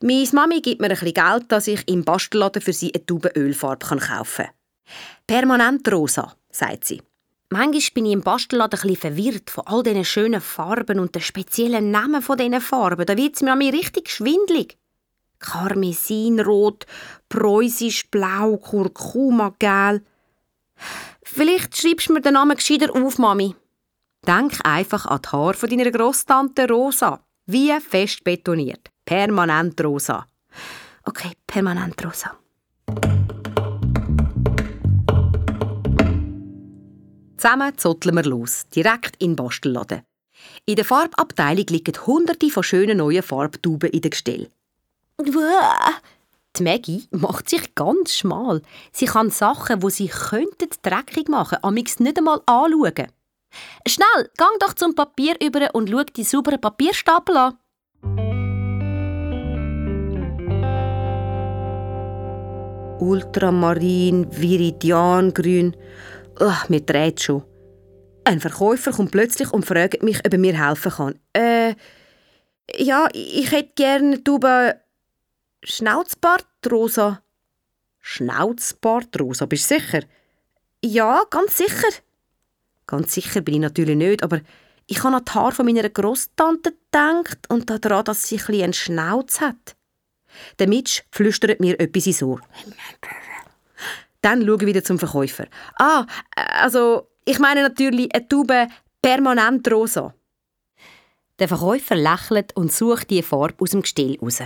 Meine Mami gibt mir ein bisschen Geld, dass ich im Bastelladen für sie eine Tube Ölfarbe kaufen kann. Permanent rosa, sagt sie. Manchmal bin ich im Bastelladen ein bisschen verwirrt von all diesen schönen Farben und den speziellen Namen von diesen Farben. Da wird es mir richtig schwindlig. Karmesinrot, preußisch blau, Kurkuma-Gel. Vielleicht schreibst du mir den Namen gescheiter auf, Mami. Denk einfach an die Haare von deiner Grosstante Rosa. Wie fest betoniert. Permanent rosa. Okay, permanent rosa. Zusammen zotteln wir los, direkt in den Bastelladen. In der Farbabteilung liegen hunderte von schönen neuen Farbtuben in der Gestell. Die Maggie macht sich ganz schmal. Sie kann Sachen, die sie könnten dreckig machen, amix nicht einmal anschauen. Schnell, gang doch zum Papier über und schau die sauberen Papierstapel an. Ultramarin, Viridiangrün. Oh, mir dreht schon. Ein Verkäufer kommt plötzlich und fragt mich, ob er mir helfen kann. Äh, ja, ich hätte gerne Tube Schnauzbartrosa. Schnauzbartrosa, bist du sicher? Ja, ganz sicher. Ganz sicher bin ich natürlich nicht, aber ich habe an die Haare von meiner Grosstante gedacht und daran, dass sie ein einen Schnauz hat. Der Mitch flüstert mir etwas ins Ohr. Dann schaue ich wieder zum Verkäufer. Ah, also, ich meine natürlich eine Tube permanent rosa. Der Verkäufer lächelt und sucht die Farbe aus dem Gestell raus.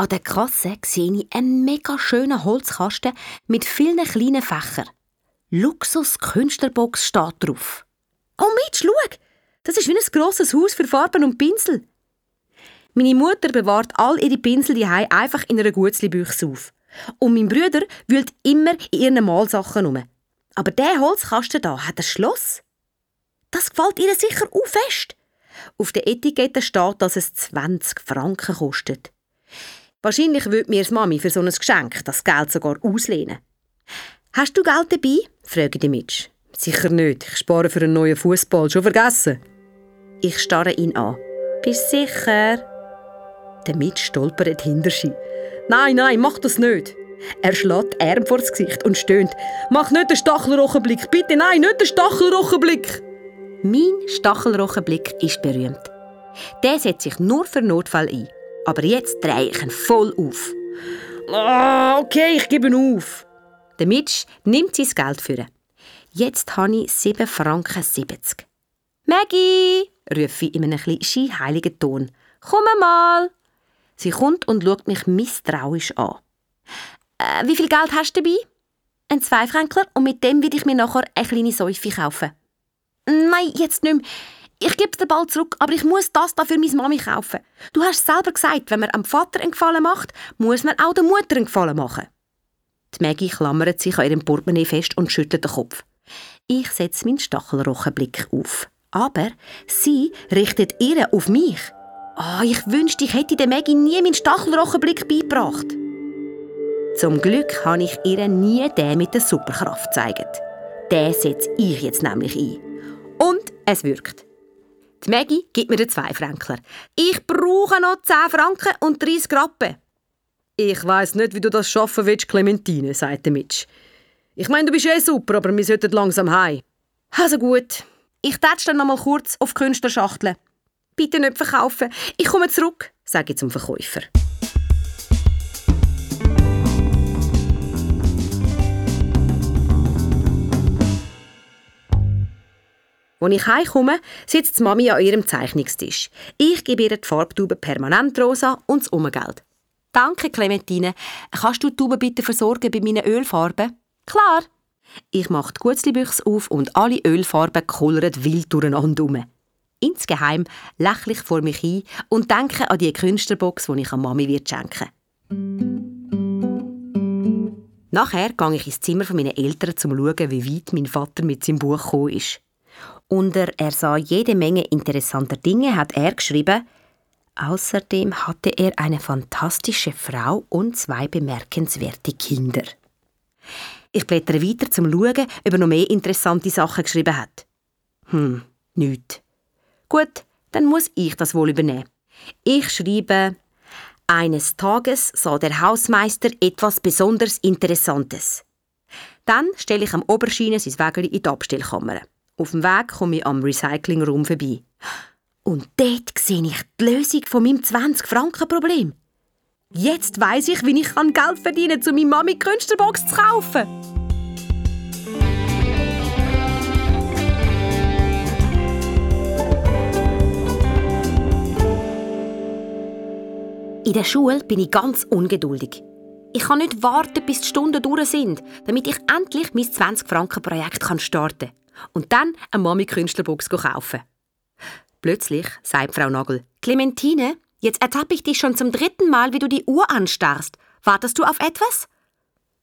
An der Kasse sehe ich einen mega schönen Holzkasten mit vielen kleinen Fächern. Luxus Künstlerbox steht drauf. Oh Mitch, schau! Das ist wie ein grosses Haus für Farben und Pinsel. Meine Mutter bewahrt all ihre Pinsel die einfach in einer Gutzli-Büchse auf. Und mein Bruder wühlt immer in ihren Malsachen um. Aber der Holzkasten da hat ein Schloss. Das gefällt ihr sicher auch fest. Auf der Etikette steht, dass es 20 Franken kostet. Wahrscheinlich würde mir Mami für so ein Geschenk das Geld sogar auslehnen. Hast du Geld dabei? frage ich Mitch. Sicher nicht. Ich spare für einen neuen Fußball. Schon vergessen? Ich starre ihn an. Bist sicher? Der Mitch stolpert hinter sich. Nein, nein, mach das nicht. Er schlägt die Arme vor das Gesicht und stöhnt. Mach nicht den Stachelrochenblick. Bitte, nein, nicht den Stachelrochenblick. Mein Stachelrochenblick ist berühmt. Der setzt sich nur für Notfall ein. Aber jetzt drehe ich ihn voll auf. Oh, okay, ich gebe ihn auf. Der Mitch nimmt sein Geld für ihn. Jetzt habe ich 7 Franken 70. Maggie, rufe ich in einem etwas heiligen Ton. Komm mal. Sie kommt und schaut mich misstrauisch an. Äh, wie viel Geld hast du dabei? Ein Zweifränkler und mit dem will ich mir nachher eine kleine Säufe kaufen. Nein, jetzt nicht mehr. Ich gebe dir bald zurück, aber ich muss das da für meine Mami kaufen. Du hast selber gesagt, wenn man am Vater einen Gefallen macht, muss man auch der Mutter einen Gefallen machen. Die Maggie klammert sich an ihrem Portemonnaie fest und schüttelt den Kopf. Ich setze meinen Stachelrochenblick auf. Aber sie richtet ihre auf mich. Oh, ich wünschte, ich hätte der Maggie nie meinen Stachelrochenblick beigebracht. Zum Glück habe ich ihr nie den mit der Superkraft gezeigt. Den setze ich jetzt nämlich ein. Und es wirkt. Die Maggie gibt mir den Zweifränkler. Ich brauche noch 10 Franken und 30 Rappen. Ich weiß nicht, wie du das schaffen willst, Clementine, sagte Mitch. Ich meine, du bist eh super, aber wir sollten langsam heim. Also gut. Ich tätsch dann noch mal kurz auf die Künstlerschachtel. Bitte nicht verkaufen. Ich komme zurück, sage ich zum Verkäufer. Als ich heimkomme, sitzt die Mami an ihrem Zeichnungstisch. Ich gebe ihr die Farbtube permanent rosa und das Umgeld. Danke, Clementine. Kannst du die Tube bitte versorgen bei meinen Ölfarben? Klar. Ich mache die Gutzlibüchse auf und alle Ölfarben kullern wild durcheinander. Insgeheim lächle vor mich ein und denke an die Künstlerbox, die ich an Mami wird schenken Nachher gehe ich ins Zimmer meiner Eltern, um zu schauen, wie weit mein Vater mit seinem Buch gekommen ist. Unter er sah jede Menge interessanter Dinge hat er geschrieben, außerdem hatte er eine fantastische Frau und zwei bemerkenswerte Kinder. Ich blättere weiter zum Schauen, ob er noch mehr interessante Sachen geschrieben hat. Hm, nichts. Gut, dann muss ich das wohl übernehmen. Ich schreibe, eines Tages sah der Hausmeister etwas besonders Interessantes. Dann stelle ich am Oberschiene sein Wägeli in die Abstellkammer. Auf dem Weg komme ich am Recyclingraum vorbei. Und dort sehe ich die Lösung von meinem 20-Franken-Problem. Jetzt weiß ich, wie ich Geld verdienen kann, um meine Mami Künstlerbox zu kaufen. Der Schule bin ich ganz ungeduldig. Ich kann nicht warten, bis die Stunden durch sind, damit ich endlich mein 20-Franken-Projekt starten kann und dann eine Mami-Künstlerbox kaufen. Plötzlich sagt Frau Nagel, Clementine, jetzt ertappe ich dich schon zum dritten Mal, wie du die Uhr anstarrst. Wartest du auf etwas?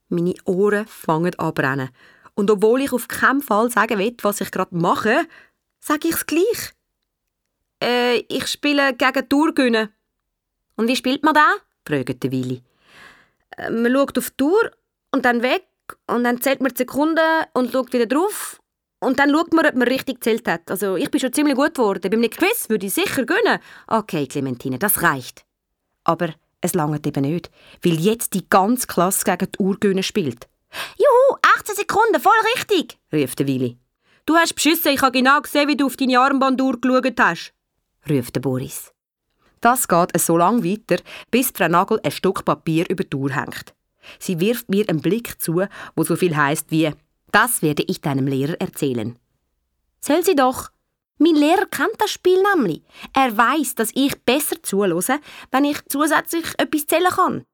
Meine Ohren fangen an brennen. Und obwohl ich auf keinen Fall sagen will, was ich gerade mache, sage ich es gleich. Äh, ich spiele gegen Tourgüne. Und wie spielt man da? fragte Willi. Äh, man schaut auf die Tour und dann weg und dann zählt man die Sekunden und schaut wieder drauf und dann schaut man, ob man richtig gezählt hat. Also ich bin schon ziemlich gut geworden. Beim Quiz würde ich sicher gewinnen. Okay, Clementine, das reicht. Aber es langt eben nicht, weil jetzt die ganze Klasse gegen die Uhr spielt. Juhu, 18 Sekunden, voll richtig, rief der Willi. Du hast beschissen, ich habe genau gesehen, wie du auf deine Armbanduhr geschaut hast, rief Boris. Das geht so lange weiter, bis Frau Nagel ein Stück Papier über die Uhr hängt. Sie wirft mir einen Blick zu, wo so viel heißt wie das werde ich deinem Lehrer erzählen. Soll sie doch. Mein Lehrer kennt das Spiel nämlich. Er weiß, dass ich besser zuhöre, wenn ich zusätzlich etwas zählen kann.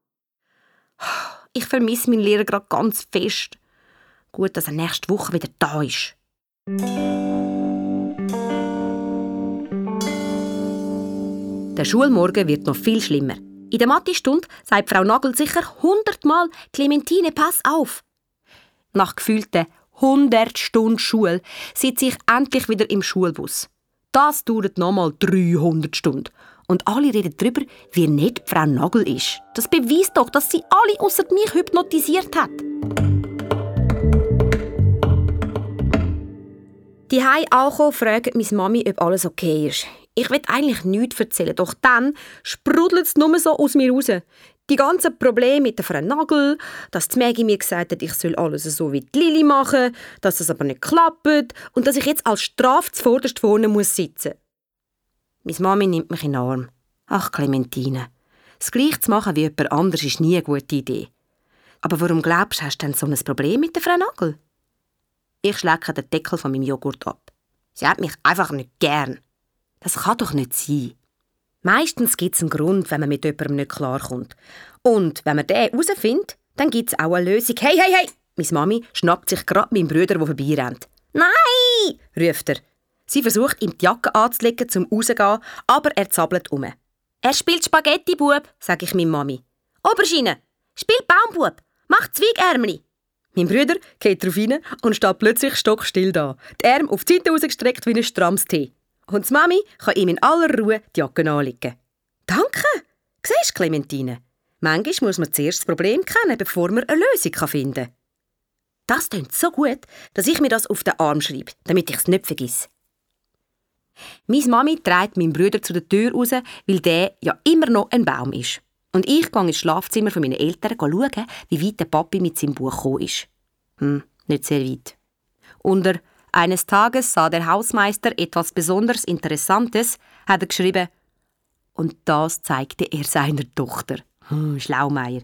Ich vermisse meinen Lehrer gerade ganz fest. Gut, dass er nächste Woche wieder da ist. Der Schulmorgen wird noch viel schlimmer. In der Mathe-Stunde sagt Frau Nagel sicher hundertmal Clementine, pass auf. Nach gefühlten 100 Stunden Schule sitze ich endlich wieder im Schulbus. Das dauert nochmal 300 Stunden. Und alle reden darüber, wie nett Frau Nagel ist. Das beweist doch, dass sie alle außer mich hypnotisiert hat. Die Hai ankommen, fragt meine Mami, ob alles okay ist. Ich will eigentlich nichts erzählen, doch dann sprudelt es nur so aus mir raus. Die ganzen Probleme mit der Frau Nagel, dass die Maggie mir gesagt hat, ich soll alles so wie die Lili machen, dass das aber nicht klappt und dass ich jetzt als Strafe zuvorderst vorne muss sitzen. Meine Mami nimmt mich in den Arm. Ach, Clementine, das Gleiche zu machen wie jemand anderes ist nie eine gute Idee. Aber warum glaubst du, hast du denn so ein Problem mit der Frau Nagel? Ich schlecke den Deckel von meinem Joghurt ab. Sie hat mich einfach nicht gern. Das kann doch nicht sein. Meistens gibt es einen Grund, wenn man mit jemandem nicht klarkommt. Und wenn man den herausfindet, dann gibt es auch eine Lösung. Hey, hey, hey! Meine Mami schnappt sich gerade meinen Bruder, der vorbeirennt. Nein! ruft er. Sie versucht, ihm die Jacke anzulegen, zum rauszugehen, aber er zappelt um. Er spielt Spaghetti, Bub, sage ich meiner Mami. Oberschiene, spiel Baumbub, mach Zweigärmeli. Mein Bruder geht darauf rein und steht plötzlich stockstill da, die Arme auf die Seite rausgestreckt wie ein strammes Tee. Und die Mami kann ihm in aller Ruhe die Jacke anlegen. Danke! Siehst du, Clementine? Manchmal muss man zuerst das Problem kennen, bevor man eine Lösung finden kann. Das klingt so gut, dass ich mir das auf den Arm schreibe, damit ich es nicht vergesse. Meine Mami trägt meinen Bruder zu der Tür raus, weil der ja immer noch ein Baum ist. Und ich gehe ins Schlafzimmer von meinen Eltern schauen, wie weit der Papi mit seinem Buch gekommen ist. Hm, nicht sehr weit. Unter eines Tages sah der Hausmeister etwas besonders Interessantes, hat er geschrieben. Und das zeigte er seiner Tochter. Hm, Schlaumeier.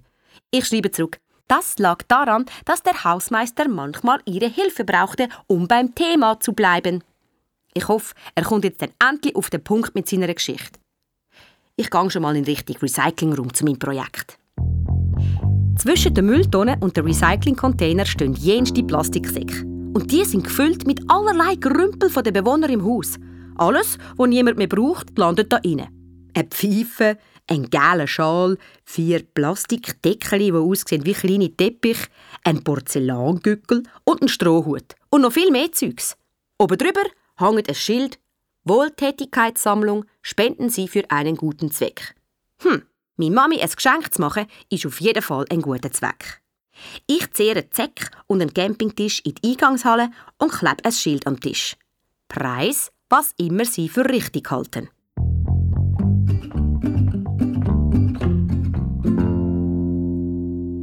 Ich schreibe zurück. Das lag daran, dass der Hausmeister manchmal ihre Hilfe brauchte, um beim Thema zu bleiben. Ich hoffe, er kommt jetzt dann endlich auf den Punkt mit seiner Geschichte. Ich gehe schon mal in Richtung Recyclingraum zu meinem Projekt. Zwischen der Mülltonne und dem Recyclingcontainer stehen jenste Plastiksäcke. Und die sind gefüllt mit allerlei Grümpel der Bewohner im Haus. Alles, was niemand mehr braucht, landet da rein. Eine Pfeife, ein gelber Schal, vier Plastikdeckel, die aussehen wie kleine Teppich, ein Porzellangückel und ein Strohhut. Und noch viel mehr Zeugs. Oben drüber hängt ein Schild Wohltätigkeitssammlung spenden Sie für einen guten Zweck. Hm, meine Mami ein Geschenk zu machen, ist auf jeden Fall ein guter Zweck. Ich zehre Zeck und einen Campingtisch in die Eingangshalle und klebe ein Schild am Tisch. Preis, was immer Sie für richtig halten.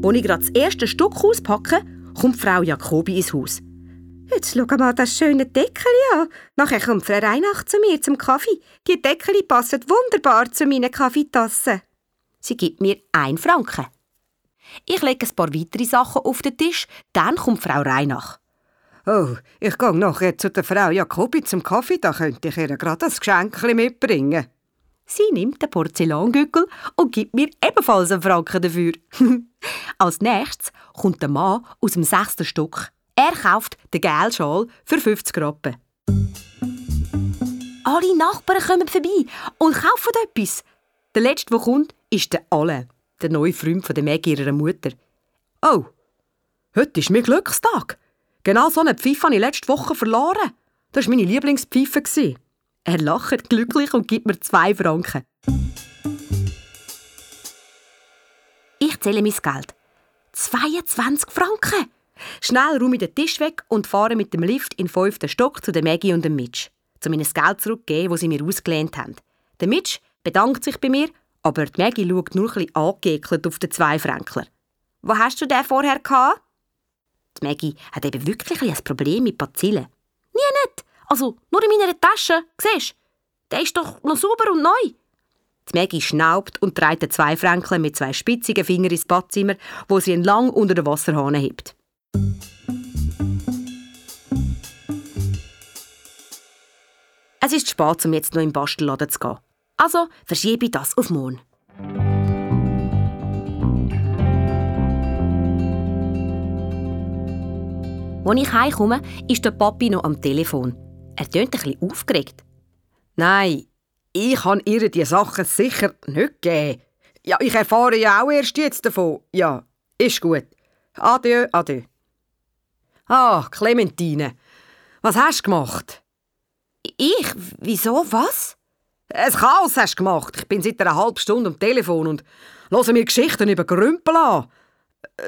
Als ich gerade das erste Stück auspacke, kommt Frau Jacobi ins Haus. Jetzt schau mal das schöne Deckel an. Nachher kommt Frau Reinach zu mir zum Kaffee. Die Deckel passen wunderbar zu meinen Kaffeetassen. Sie gibt mir ein Franken. Ich lege ein paar weitere Sachen auf den Tisch, dann kommt Frau Reinach. Oh, ich gehe nachher zu der Frau Jacobi zum Kaffee, da könnte ich ihr gerade ein Geschenk mitbringen. Sie nimmt den Porzellangückel und gibt mir ebenfalls einen Franken dafür. [LAUGHS] Als nächstes kommt der Mann aus dem sechsten Stock. Er kauft den Gelschal für 50 Rappen. Alle Nachbarn kommen vorbei und kaufen etwas. Der letzte, der kommt, ist der Alle, der neue Freund von der Maggie ihrer Mutter. Oh, heute ist mein Glückstag. Genau so eine Pfeife habe ich letzte Woche verloren. Das war meine Lieblingspfeife. Er lacht glücklich und gibt mir zwei Franken. Ich zähle mein Geld. 22 Franken! Schnell räume ich den Tisch weg und fahre mit dem Lift in den fünften Stock zu der Maggie und dem Mitch, um ihnen das Geld zurückzugeben, das sie mir ausgelehnt haben. Der Mitch bedankt sich bei mir, aber die Maggie schaut nur bisschen angeekelt auf den zwei Fränkler. «Wo hast du den vorher gehabt?» Die Maggie hat eben wirklich ein Problem mit Bazillen. «Nie nicht! Also, nur in meiner Tasche, siehst du? Der ist doch noch sauber und neu. Die Maggie schnaubt und trägt den zwei Frankeln mit zwei spitzigen Fingern ins Badzimmer, wo sie entlang unter den Wasserhahn hebt. Es ist spät, um jetzt noch im Bastelladen zu gehen. Also verschiebe ich das auf morgen. Als ich heimkomme, ist der Papi noch am Telefon. Er tönt ein bisschen aufgeregt. Nein, ich kann ihr die Sachen sicher nicht geben. Ja, ich erfahre ja auch erst jetzt davon. Ja, ist gut. Adieu, adieu. Ah, Clementine, was hast du gemacht? Ich? Wieso? Was? Ein Chaos hast du gemacht. Ich bin seit einer halben Stunde am Telefon und höre mir Geschichten über Grümpel an.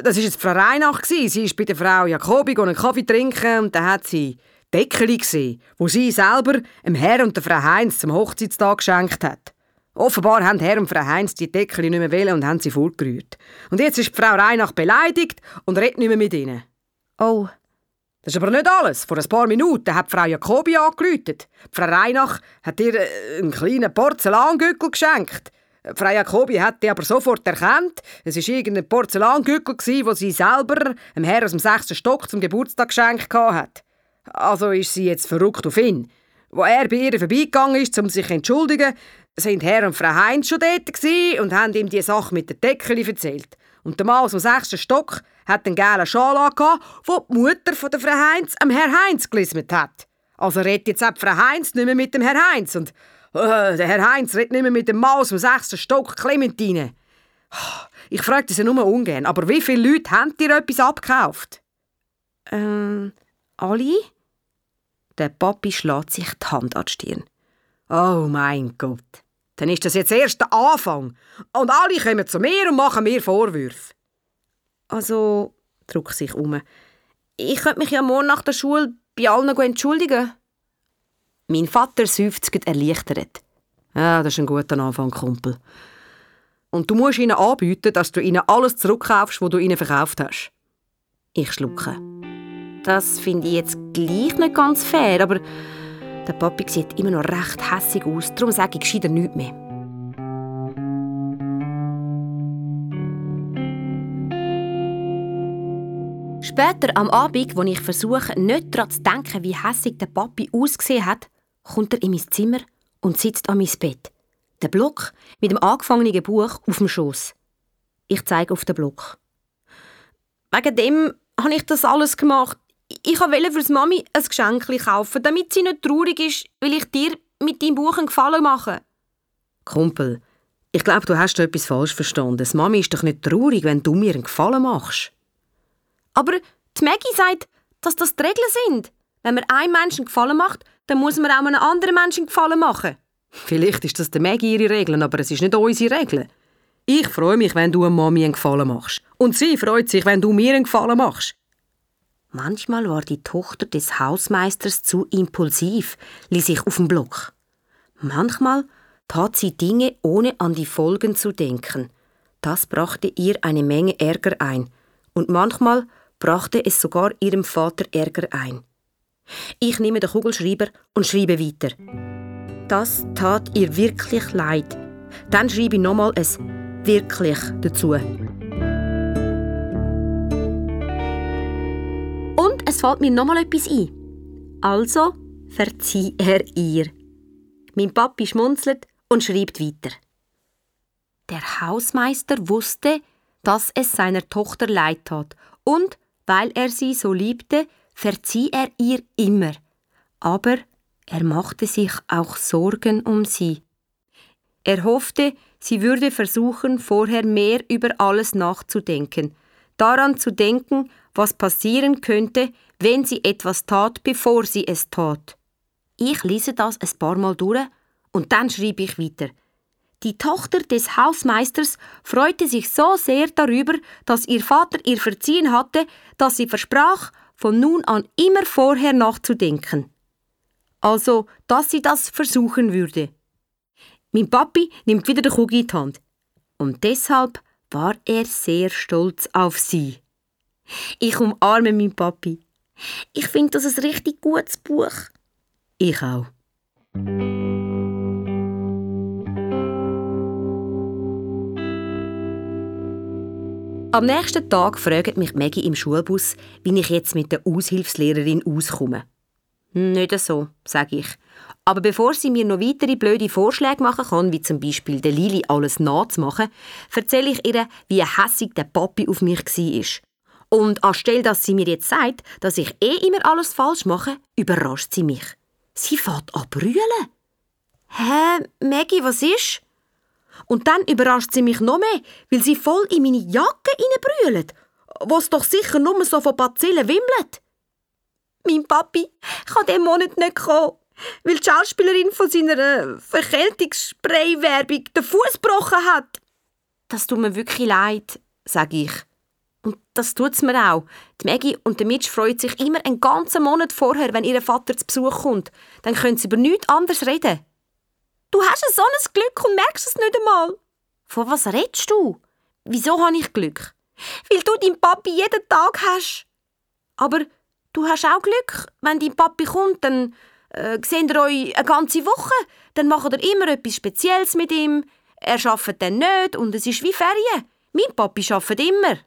Das war jetzt Frau Reinach. Sie ist bei der Frau Jacobi einen Kaffee trinken und dann hat sie Deckeli gesehen, wo sie selber dem Herr und der Frau Heinz zum Hochzeitstag geschenkt hat. Offenbar haben Herr und Frau Heinz die Deckeli nicht mehr wählen und haben sie vorgerührt. Und jetzt ist Frau Reinach beleidigt und redet nicht mehr mit ihnen. Oh. Das ist aber nicht alles. Vor ein paar Minuten hat Frau Jacobi angerufen. Frau Reinach hat ihr äh, einen kleinen Porzellangückel geschenkt. Frau Jacobi hat die aber sofort erkannt. Es war irgendein Porzellangückel, den sie selber dem Herr aus dem sechsten Stock zum Geburtstag geschenkt hat. Also ist sie jetzt verrückt auf ihn. Wo er bei ihr vorbeigegangen ist, um sich zu entschuldigen, sind Herr und Frau Heinz schon dort und haben ihm die Sache mit der Deckel erzählt. Und der Mann aus dem sechsten Stock hat einen gelben Schal angehabt, den die Mutter von der Frau Heinz am Herr Heinz gelismet hat. Also redet jetzt auch Frau Heinz nicht mehr mit dem Herr Heinz und äh, der Herr Heinz redet nicht mehr mit dem Mann aus dem sechsten Stock Clementine. Ich frage sie nur ungern, aber wie viele Leute haben dir etwas abgekauft? Ähm, alle? Der Papi schlägt sich die Hand an die Stirn. Oh mein Gott. Dann ist das jetzt erst der Anfang. Und alle kommen zu mir und machen mir Vorwürfe. Also, drückt sich um. Ich könnte mich ja morgen nach der Schule bei allen entschuldigen. Mein Vater seufzt erleichtert. Ja, das ist ein guter Anfang, Kumpel. Und du musst ihnen anbieten, dass du ihnen alles zurückkaufst, was du ihnen verkauft hast. Ich schlucke. Das finde ich jetzt gleich nicht ganz fair, aber der Papi sieht immer noch recht hässig aus, darum sage ich gescheiter nichts mehr. Später am Abend, wo ich versuche, nicht daran zu denken, wie hässig der Papi ausgesehen hat, kommt er in mein Zimmer und sitzt an mein Bett. Der Block mit dem angefangenen Buch auf dem Schoß. Ich zeige auf den Block. Wegen dem habe ich das alles gemacht ich wollte für Mami ein Geschenk kaufen, damit sie nicht traurig ist, weil ich dir mit deinem Buch einen Gefallen mache. Kumpel, ich glaube, du hast etwas falsch verstanden. Das Mami ist doch nicht traurig, wenn du mir einen Gefallen machst. Aber die Maggie sagt, dass das die Regeln sind. Wenn man einem Menschen Gefallen macht, dann muss man auch einem anderen Menschen Gefallen machen. Vielleicht ist das der Maggie ihre Regeln, aber es ist nicht unsere Regeln. Ich freue mich, wenn du Mami einen Gefallen machst. Und sie freut sich, wenn du mir einen Gefallen machst. Manchmal war die Tochter des Hausmeisters zu impulsiv, ließ sich auf den Block. Manchmal tat sie Dinge, ohne an die Folgen zu denken. Das brachte ihr eine Menge Ärger ein. Und manchmal brachte es sogar ihrem Vater Ärger ein. Ich nehme den Kugelschreiber und schreibe weiter. Das tat ihr wirklich leid. Dann schreibe ich nochmal es wirklich dazu. Und es fällt mir nochmal etwas ein. Also verzieh er ihr. Mein Papi schmunzelt und schreibt weiter. Der Hausmeister wusste, dass es seiner Tochter leid tat, und weil er sie so liebte, verzieh er ihr immer. Aber er machte sich auch Sorgen um sie. Er hoffte, sie würde versuchen, vorher mehr über alles nachzudenken, daran zu denken, was passieren könnte, wenn sie etwas tat, bevor sie es tat. Ich lese das ein paar Mal durch und dann schrieb ich weiter. Die Tochter des Hausmeisters freute sich so sehr darüber, dass ihr Vater ihr verziehen hatte, dass sie versprach, von nun an immer vorher nachzudenken. Also, dass sie das versuchen würde. Mein Papi nimmt wieder die Kugel in die Hand. Und deshalb war er sehr stolz auf sie. Ich umarme meinen Papi. Ich finde das ein richtig gutes Buch. Ich auch. Am nächsten Tag fragt mich Maggie im Schulbus, wie ich jetzt mit der Aushilfslehrerin auskomme. Nicht so, sage ich. Aber bevor sie mir noch weitere blöde Vorschläge machen kann, wie zum Beispiel der Lili alles nachzumachen, erzähle ich ihr, wie hässig der Papi auf mich war. Und anstelle, dass sie mir jetzt sagt, dass ich eh immer alles falsch mache, überrascht sie mich. Sie fährt an brüllen. Hä, Maggie, was ist? Und dann überrascht sie mich noch mehr, weil sie voll in meine Jacke brüllt, was doch sicher nur so von Bazillen wimmelt. Mein Papi kann diesen Monat nicht kommen, weil die Schauspielerin von seiner äh, Verkältungsspray-Werbung den Fuß gebrochen hat. Das tut mir wirklich leid, sage ich. Und das tut's mir auch. Die Maggie und der Mitch freuen sich immer einen ganzen Monat vorher, wenn ihr Vater zu Besuch kommt. Dann können sie über nichts anderes reden. Du hast so ein Glück und merkst es nicht einmal. Von was redest du? Wieso habe ich Glück? Weil du deinen Papi jeden Tag hast. Aber du hast auch Glück. Wenn dein Papi kommt, dann äh, seht ihr euch eine ganze Woche. Dann macht ihr immer etwas Spezielles mit ihm. Er arbeitet dann nicht und es ist wie Ferien. Mein Papi arbeitet immer.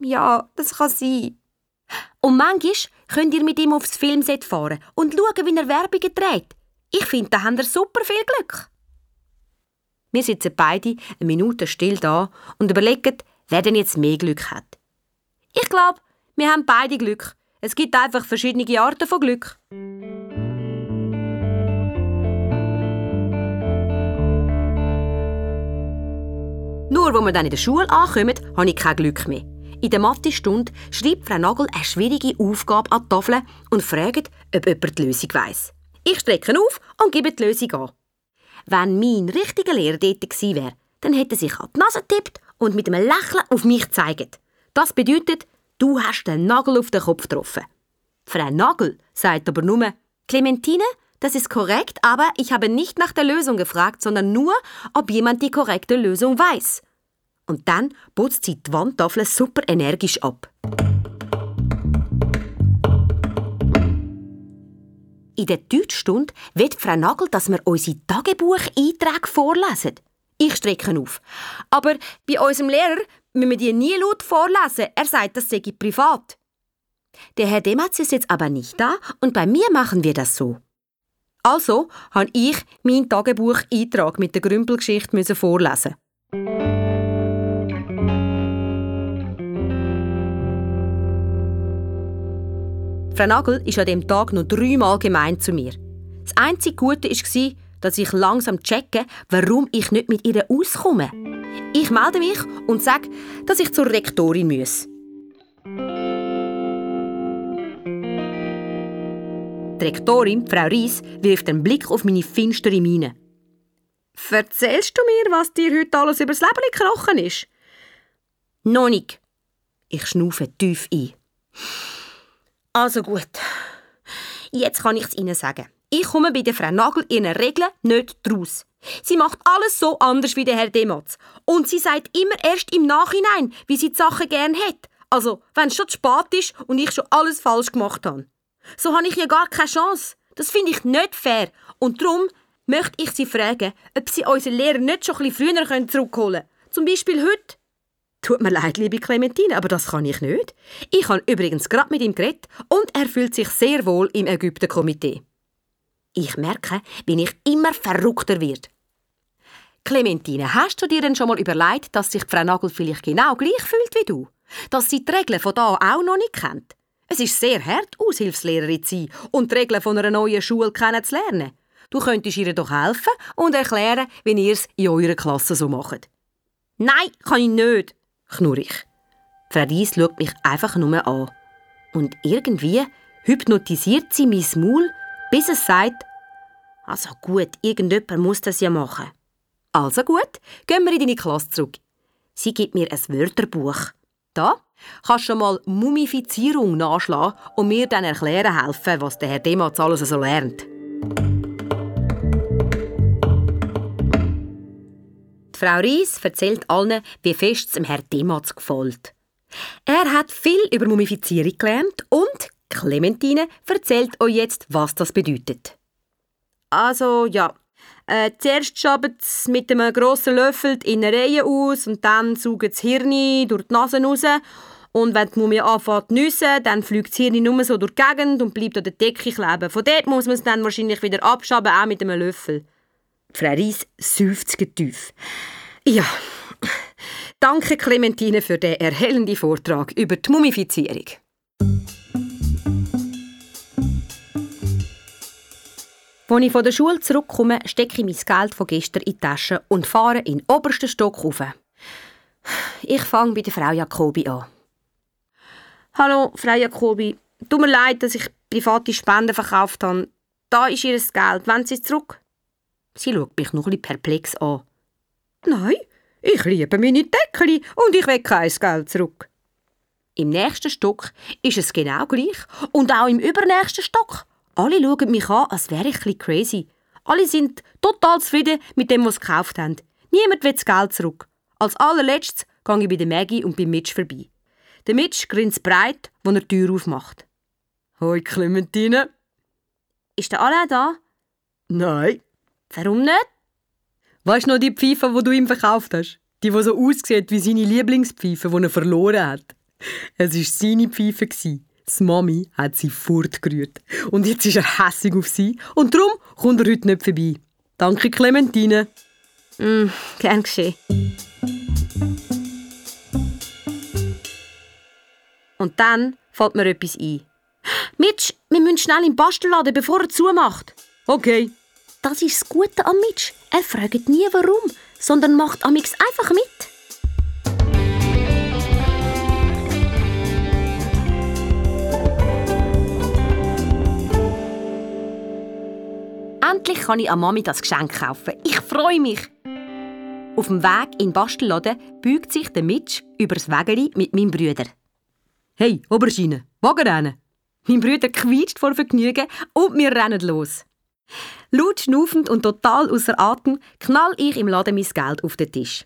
Ja, das kann sein. Und manchmal könnt ihr mit ihm aufs Filmset fahren und schauen, wie er Werbungen dreht. Ich finde, da haben wir super viel Glück. Wir sitzen beide eine Minute still da und überlegen, wer denn jetzt mehr Glück hat. Ich glaube, wir haben beide Glück. Es gibt einfach verschiedene Arten von Glück. Nur wo wir dann in der Schule ankommen, habe ich kein Glück mehr. In der Mathe-Stunde schreibt Frau Nagel eine schwierige Aufgabe an die Tafel und fragt, ob jemand die Lösung weiss. Ich strecke auf und gebe die Lösung an. Wenn mein richtiger Lehrer dort gewesen wäre, dann hätte er sich an die Nase getippt und mit einem Lächeln auf mich gezeigt. Das bedeutet, du hast den Nagel auf den Kopf getroffen. Frau Nagel sagt aber nur, Clementine, das ist korrekt, aber ich habe nicht nach der Lösung gefragt, sondern nur, ob jemand die korrekte Lösung weiß. Und dann putzt sie die Wandtafel super energisch ab. In der Deutschstunde wird Frau Nagel, dass wir unsere Tagebucheinträge vorlesen. Ich strecke auf. Aber bei unserem Lehrer müssen wir die nie laut vorlesen. Er sagt, das sei privat. Der Herr Dematz ist jetzt aber nicht da und bei mir machen wir das so. Also habe ich meinen Tagebucheintrag mit der Grümpelgeschichte vorlesen. Frau Nagel ist an dem Tag noch dreimal gemein zu mir. Das einzige Gute war, dass ich langsam checke, warum ich nicht mit ihr auskomme. Ich melde mich und sage, dass ich zur Rektorin muss. Die Rektorin, Frau Ries, wirft einen Blick auf meine finstere Miene. Erzählst du mir, was dir heute alles übers Leben gekrochen ist? Noch nicht. Ich schnaufe tief ein. Also gut. Jetzt kann ich es Ihnen sagen. Ich komme bei der Frau Nagel ihren Regeln nicht draus. Sie macht alles so anders wie der Herr Dematz. Und sie sagt immer erst im Nachhinein, wie sie die Sachen gern hat. Also, wenn es schon zu spät ist und ich schon alles falsch gemacht habe. So habe ich ja gar keine Chance. Das finde ich nicht fair. Und darum möchte ich Sie fragen, ob Sie unseren Lehrer nicht schon ein bisschen früher zurückholen können. Zum Beispiel heute. Tut mir leid, liebe Clementine, aber das kann ich nicht. Ich habe übrigens gerade mit ihm geredet und er fühlt sich sehr wohl im Ägypten-Komitee. Ich merke, wie ich immer verrückter wird. Clementine, hast du dir denn schon mal überlegt, dass sich Frau Nagel vielleicht genau gleich fühlt wie du? Dass sie die Regeln von da auch noch nicht kennt? Es ist sehr hart, Aushilfslehrerin zu sein und die Regeln von einer neuen Schule kennenzulernen. Du könntest ihr doch helfen und erklären, wie ihr es in eurer Klasse so macht. Nein, kann ich nicht, knurr ich. Frau Ries schaut mich einfach nur an. Und irgendwie hypnotisiert sie mein Maul, bis es sagt, also gut, irgendjemand muss das ja machen. Also gut, gehen wir in deine Klasse zurück. Sie gibt mir ein Wörterbuch. Da kannst du schon mal Mumifizierung nachschlagen und mir dann erklären helfen, was der Herr Dematz alles so lernt. Die Frau Ries erzählt allen, wie fest es dem Herr Dematz gefällt. Er hat viel über Mumifizierung gelernt und Clementine erzählt euch jetzt, was das bedeutet. Also, ja. Äh, zuerst schaben sie mit einem grossen Löffel in eine Reihe aus und dann saugen sie Hirn durch die Nase raus. Und wenn die Mumie anfängt zu nüssen, dann fliegt das Hirn nur so durch die Gegend und bleibt an der Decke kleben. Von dort muss man es dann wahrscheinlich wieder abschaben, auch mit einem Löffel. Frau Ries seufzt tief. Ja, danke Clementine für den erhellenden Vortrag über die Mumifizierung. Als ich von der Schule zurückkomme, stecke ich mein Geld von gestern in die Tasche und fahre in den obersten Stock rauf. Ich fange bei der Frau Jacobi an. Hallo, Frau Jacobi. Tut mir leid, dass ich private Spenden verkauft habe. Da ist Ihr Geld. Wollen Sie es zurück? Sie schaut mich noch ein perplex an. Nein, ich liebe meine Deckeli und ich will kein Geld zurück. Im nächsten Stock ist es genau gleich und auch im übernächsten Stock. Alle schauen mich an, als wäre ich ein crazy. Alle sind total zufrieden mit dem, was sie gekauft haben. Niemand will das Geld zurück. Als allerletztes gehe ich bei der Maggie und bei Mitch vorbei. Der Mitch grinst breit, wenn er die Tür aufmacht. Hoi Clementine. Ist der alle da? Nein. Warum nicht? Weißt du noch die Pfeife, die du ihm verkauft hast? Die, die so aussieht wie seine Lieblingspfeife, die er verloren hat. Es war seine Pfeife. Die Mami hat sie fortgerührt. Und jetzt ist er hässig auf sie. Und darum kommt er heute nicht vorbei. Danke, Clementine. Mm, gern geschehen. Und dann fällt mir etwas ein. Mitch, wir müssen schnell im Bastelladen, bevor er zumacht. Okay. Das ist das Gute an Mitch. Er fragt nie warum, sondern macht amix einfach mit. Endlich kann ich an Mami das Geschenk kaufen. Ich freue mich. Auf dem Weg in den Bastelladen beugt sich der Mitch über das Wägeli mit meinem Brüder. Hey, Oberschiene, Wagen rennen! Mein Bruder quietscht vor Vergnügen und wir rennen los. Laut schnaufend und total außer Atem knall ich im Laden mein Geld auf den Tisch.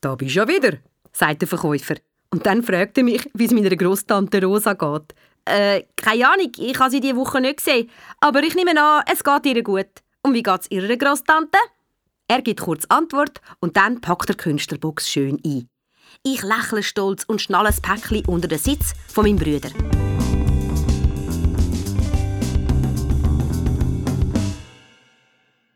Da bist du ja wieder, sagt der Verkäufer. Und dann fragt er mich, wie es meiner Großtante Rosa geht. Äh, keine Ahnung, ich habe sie diese Woche nicht gesehen. Aber ich nehme an, es geht ihr gut. Und wie geht es ihrer Großtante? Er gibt kurz Antwort und dann packt der Künstlerbox schön ein. Ich lächle stolz und schnalle das Päckchen unter den Sitz von meinem Brüder.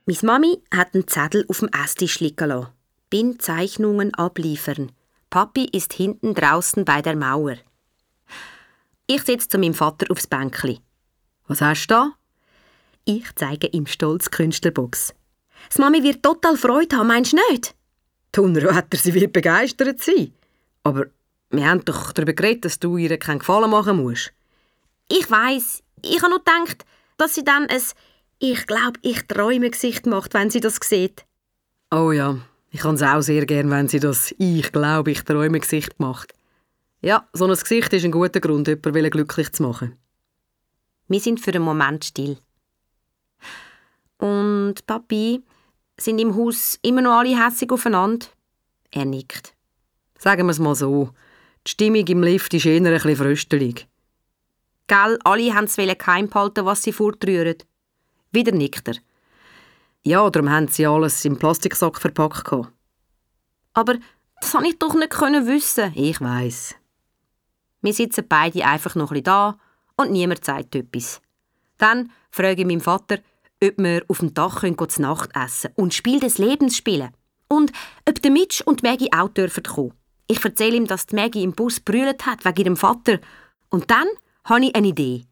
Meine Mami hat einen Zettel auf dem Esstisch liegen lassen. Bin Zeichnungen abliefern. Papi ist hinten draußen bei der Mauer. Ich sitze zu meinem Vater aufs Bänkli. Was hast du da? Ich zeige ihm stolz Künstlerbox. Das Mami wird total Freude haben, meinst du nicht? Donnerwetter, sie wird begeistert sein. Aber wir haben doch darüber geredet, dass du ihr keinen Gefallen machen musst. Ich weiß. Ich habe nur gedacht, dass sie dann ein «Ich glaube, ich träume» Gesicht macht, wenn sie das sieht. Oh ja, ich kann es auch sehr gern, wenn sie das «Ich glaube, ich träume» Gesicht macht. Ja, so ein Gesicht ist ein guter Grund, jemanden glücklich zu machen. Wir sind für einen Moment still. Und Papi, sind im Haus immer noch alle hässig aufeinander? Er nickt. Sagen wir es mal so. Die Stimmung im Lift ist eher ein bisschen fröstelig. Gell, alle haben es geheim behalten, was sie fortrühren. Wieder nickt er. Ja, darum haben sie alles im Plastiksack verpackt. Aber das konnte ich doch nicht wissen. Ich weiß. Wir sitzen beide einfach noch ein da und niemand sagt etwas. Dann frage ich meinen Vater, ob wir auf dem Dach können zu Nacht essen und Spiel des Lebens spielen. Und ob der Mitch und Maggie auch dürfen kommen. Ich erzähle ihm, dass die Maggie im Bus brüllt hat wegen ihrem Vater. Und dann habe ich eine Idee.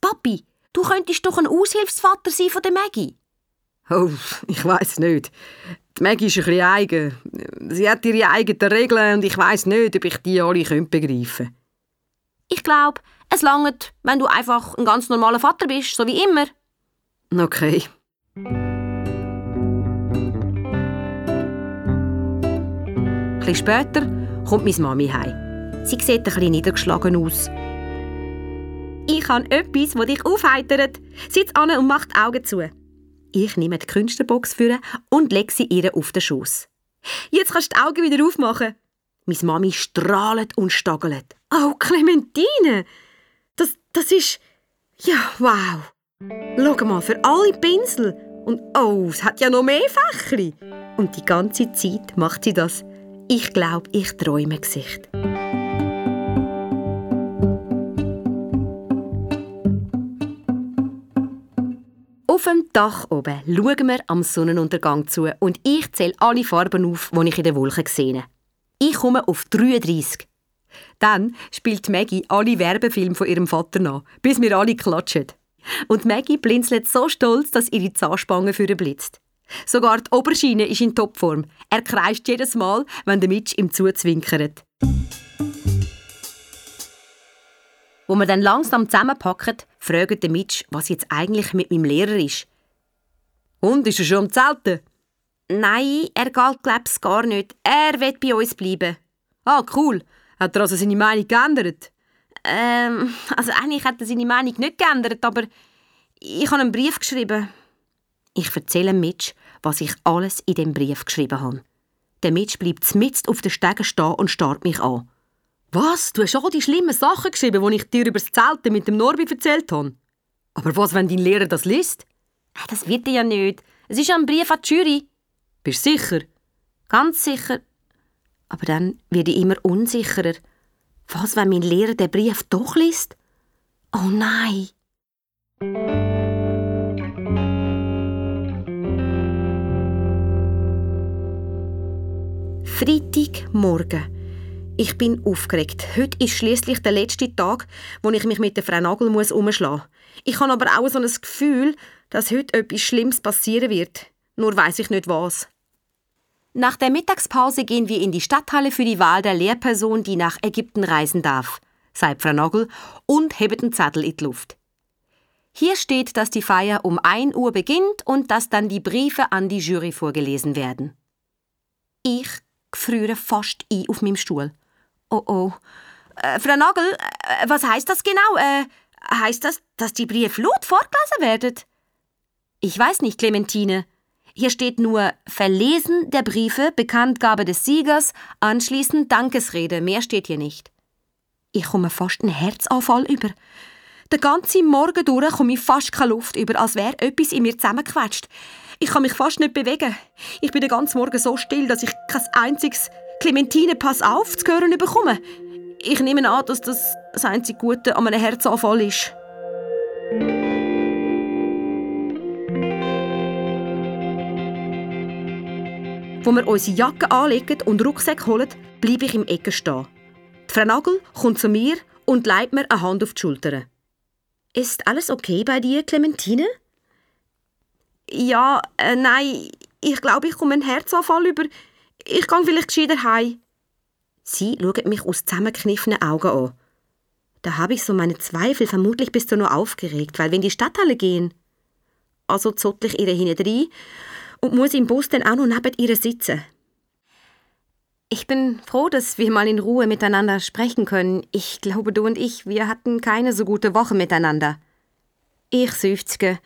Papi, du könntest doch ein Aushilfsvater sein von der Maggie. Oh, ich weiß nicht. Die Maggie ist ein bisschen eigen. Sie hat ihre eigenen Regeln und ich weiß nicht, ob ich die alle begreifen könnte. Ich glaube, es langt, wenn du einfach ein ganz normaler Vater bist, so wie immer. Okay. Etwas später kommt meine Mami heim. Sie sieht ein bisschen niedergeschlagen aus. Ich habe etwas, das dich aufheitert. Sitz an und mach die Augen zu. Ich nehme die Künstlerbox für und lege sie ihr auf den Schoß. Jetzt kannst du die Augen wieder aufmachen. Meine Mami strahlt und stagelt. Oh, Clementine! Das, das ist... Ja, wow! Schau mal, für alle Pinsel. Und oh, es hat ja noch mehr Fächli. Und die ganze Zeit macht sie das. Ich glaube, ich träume Gesicht. Dem Dach oben schauen wir am Sonnenuntergang zu und ich zähle alle Farben auf, die ich in den Wolken sehe. Ich komme auf 33. Dann spielt Maggie alle Werbefilme von ihrem Vater nach, bis wir alle klatschen. Und Maggie blinzelt so stolz, dass ihre Zahnspange für blitzt. Sogar die Oberschiene ist in Topform. Er kreischt jedes Mal, wenn der Mitch ihm zuzwinkert. Wo wir dann langsam zusammenpacken, fragt der Mitch, was jetzt eigentlich mit meinem Lehrer ist. Und, ist er schon am Zelten? Nein, er geht glaub's gar nicht. Er wird bei uns bleiben. Ah, cool. Hat er also seine Meinung geändert? Ähm, also eigentlich hat er seine Meinung nicht geändert, aber ich habe einen Brief geschrieben. Ich erzähle Mitch, was ich alles in dem Brief geschrieben habe. Der Mitch bleibt mitten auf den Stegen stehen und starrt mich an. Was? Du hast all die schlimmen Sachen geschrieben, die ich dir über das Zelten mit dem Norbi erzählt habe? Aber was, wenn dein Lehrer das liest? Das wird er ja nicht. Es ist ja ein Brief an die Jury. Bist du sicher? Ganz sicher. Aber dann werde ich immer unsicherer. Was, wenn mein Lehrer den Brief doch liest? Oh nein! Freitagmorgen. Ich bin aufgeregt. Heute ist schließlich der letzte Tag, wo ich mich mit der Frau Nagel muss umschlagen. Ich habe aber auch so ein Gefühl, dass heute etwas Schlimmes passieren wird. Nur weiß ich nicht was. Nach der Mittagspause gehen wir in die Stadthalle für die Wahl der Lehrperson, die nach Ägypten reisen darf, sagt Frau Nagel und hebt den Zettel in die Luft. Hier steht, dass die Feier um 1 Uhr beginnt und dass dann die Briefe an die Jury vorgelesen werden. Ich friere fast ein auf meinem Stuhl. Oh oh. Äh, Frau Nagel, äh, was heißt das genau? Äh, heißt das, dass die Briefe laut vorgelesen werden? Ich weiß nicht, Clementine. Hier steht nur Verlesen der Briefe, Bekanntgabe des Siegers, anschließend Dankesrede. Mehr steht hier nicht. Ich komme fast einen Herzanfall über. Den ganzen Morgen durch komme ich fast keine Luft über, als wäre etwas in mir zusammengequetscht. Ich kann mich fast nicht bewegen. Ich bin den ganzen Morgen so still, dass ich kein einziges Clementine Pass auf zu hören bekomme. Ich nehme an, dass das das einzige Gute an einem Herzanfall ist. Wo wir unsere Jacke anlegen und Rucksack holen, bleibe ich im Ecke stehen. Die Frau Nagel kommt zu mir und legt mir eine Hand auf die Schulter. Ist alles okay bei dir, Clementine? Ja, äh, nein, ich glaube, ich komme einen Herzanfall über. Ich gehe vielleicht gescheiter heim. Sie schaut mich aus zusammengekniffenen Augen an. Da habe ich so meine Zweifel. Vermutlich bist du nur aufgeregt, weil wir in die Stadthalle gehen. Also zottel ich ihr hinein und muss im Bus dann auch noch neben ihr sitzen. Ich bin froh, dass wir mal in Ruhe miteinander sprechen können. Ich glaube, du und ich, wir hatten keine so gute Woche miteinander. Ich seufze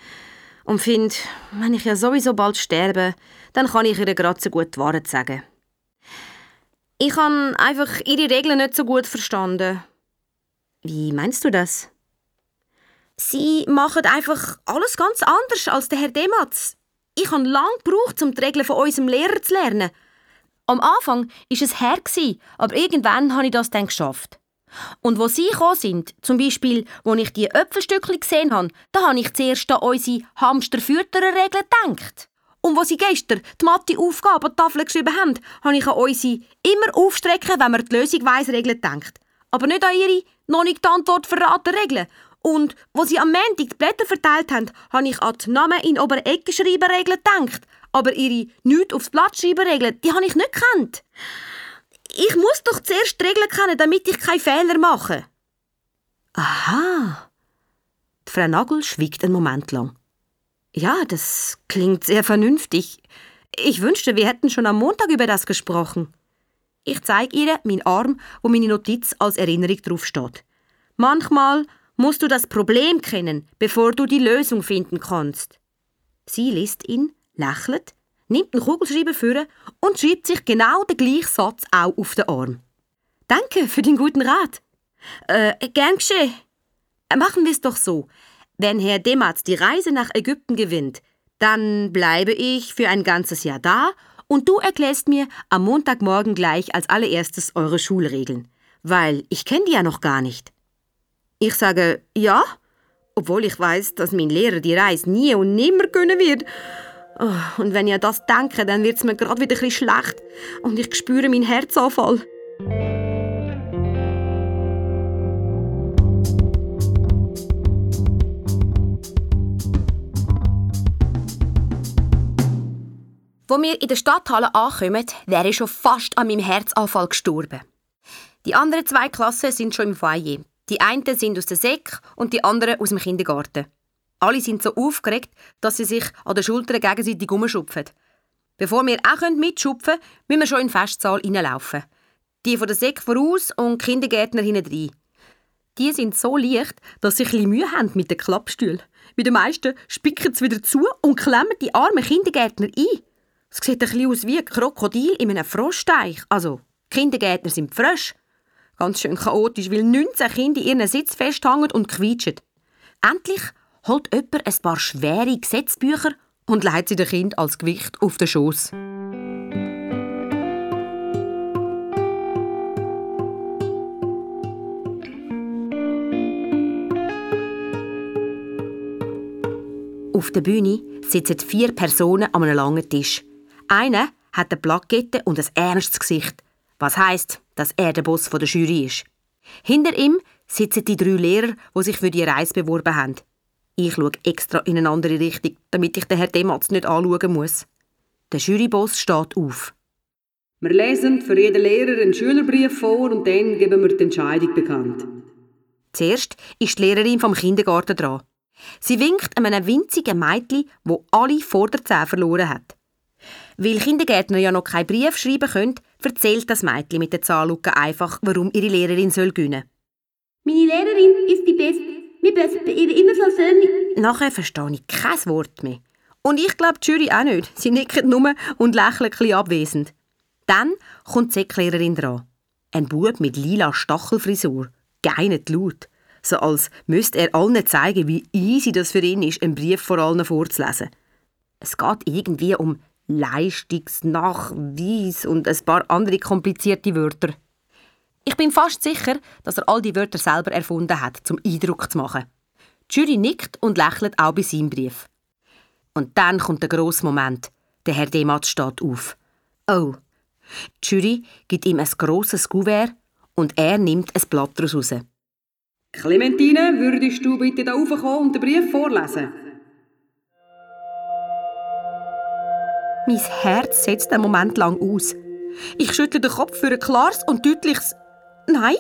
und finde, wenn ich ja sowieso bald sterbe, dann kann ich ihr gerade so gut die Wahrheit sagen. Ich habe einfach ihre Regeln nicht so gut verstanden. Wie meinst du das? Sie machen einfach alles ganz anders als der Herr Dematz. Ich habe lange gebraucht, um die Regeln von unserem Lehrer zu lernen. Am Anfang war es her, aber irgendwann habe ich das dann geschafft. Und wo sie gekommen sind, zum Beispiel, wo ich die Äpfelstückchen gesehen habe, da habe ich zuerst an unsere Hamster-Fütterer-Regeln gedacht. Und wo sie gestern die Mathe-Aufgabe an die Tafel geschrieben haben, habe ich an unsere immer aufstrecken, wenn man die Lösung weiss, Regeln gedacht. Aber nicht an ihre noch nicht die Antwort verraten Regeln. Und wo sie am Montag die Blätter verteilt haben, habe ich an die Namen in obere Ecke schreiben Regeln gedacht aber ihre «Nichts aufs Blatt schreiben» Regeln, die habe ich nicht gekannt. Ich muss doch zuerst Regeln kennen, damit ich keine Fehler mache. Aha. Die Frau Nagel schwiegt einen Moment lang. Ja, das klingt sehr vernünftig. Ich wünschte, wir hätten schon am Montag über das gesprochen. Ich zeige ihr meinen Arm, wo meine Notiz als Erinnerung draufsteht. Manchmal musst du das Problem kennen, bevor du die Lösung finden kannst. Sie liest ihn lächelt, nimmt einen Kugelschreiber vor und schreibt sich genau den gleichen Satz auch auf den Arm. Danke für den guten Rat. Äh, gern geschehen. Äh, machen wir es doch so. Wenn Herr Dematz die Reise nach Ägypten gewinnt, dann bleibe ich für ein ganzes Jahr da und du erklärst mir am Montagmorgen gleich als allererstes eure Schulregeln, weil ich kenne die ja noch gar nicht. Ich sage ja, obwohl ich weiß, dass mein Lehrer die Reise nie und nimmer können wird. Oh, und wenn ich an das denke, dann wird es mir gerade wieder ein schlecht und ich spüre meinen Herzanfall. Wo wir in der Stadthalle ankommen, wäre ich schon fast an meinem Herzanfall gestorben. Die anderen zwei Klassen sind schon im Foyer. Die einen sind aus der Sek und die anderen aus dem Kindergarten. Alle sind so aufgeregt, dass sie sich an den Schultern gegenseitig umschupfen. Bevor wir auch mitschupfen können, müssen wir schon in den Festsaal reinlaufen. Die von der Sek voraus und die Kindergärtner hinten rein. Die sind so leicht, dass sie ein Mühe haben mit den Klappstühlen. Bei den meisten spicken sie wieder zu und klemmen die armen Kindergärtner ein. Es sieht ein aus wie ein Krokodil in einem Froschteich. Also, Kindergärtner sind frisch. Ganz schön chaotisch, weil 19 Kinder in ihren Sitz festhängen und quietschen. Endlich holt jemand ein paar schwere Gesetzbücher und legt sie dem Kind als Gewicht auf den Schoß. Auf der Bühne sitzen vier Personen an einem langen Tisch. Einer hat eine Plakette und ein ernstes Gesicht, was heißt, dass er der Boss der Jury ist. Hinter ihm sitzen die drei Lehrer, die sich für die Reise beworben haben. Ich schaue extra in eine andere Richtung, damit ich den Herrn Dematz nicht anschauen muss. Der Juryboss steht auf. Wir lesen für jeden Lehrer einen Schülerbrief vor und dann geben wir die Entscheidung bekannt. Zuerst ist die Lehrerin vom Kindergarten dran. Sie winkt einem winzigen Mädchen, wo alle vor der Zehn verloren hat. Weil Kindergärtner ja noch keinen Brief schreiben können, erzählt das Mädchen mit der Zahnluke einfach, warum ihre Lehrerin soll gewinnen. Meine Lehrerin ist die Beste. Wir ihr immer so schön. Nachher verstehe ich kein Wort mehr. Und ich glaube, die Jury auch nicht. Sie nickt nur und lächelt ein abwesend. Dann kommt die Säcklehrerin dran. Ein Bub mit lila Stachelfrisur. Geinet laut. So als müsste er allen zeigen, wie easy das für ihn ist, einen Brief vor allen vorzulesen. Es geht irgendwie um Leistungsnachweis und ein paar andere komplizierte Wörter. Ich bin fast sicher, dass er all die Wörter selber erfunden hat, zum Eindruck zu machen. Die Jury nickt und lächelt auch bei seinem Brief. Und dann kommt der grosse Moment. Der Herr Dematz steht auf. Oh. Die Jury gibt ihm ein grosses Kuvert und er nimmt ein Blatt daraus raus. Clementine, würdest du bitte da raufkommen und den Brief vorlesen? Mein Herz setzt einen Moment lang aus. Ich schüttle den Kopf für ein klares und deutliches Nein.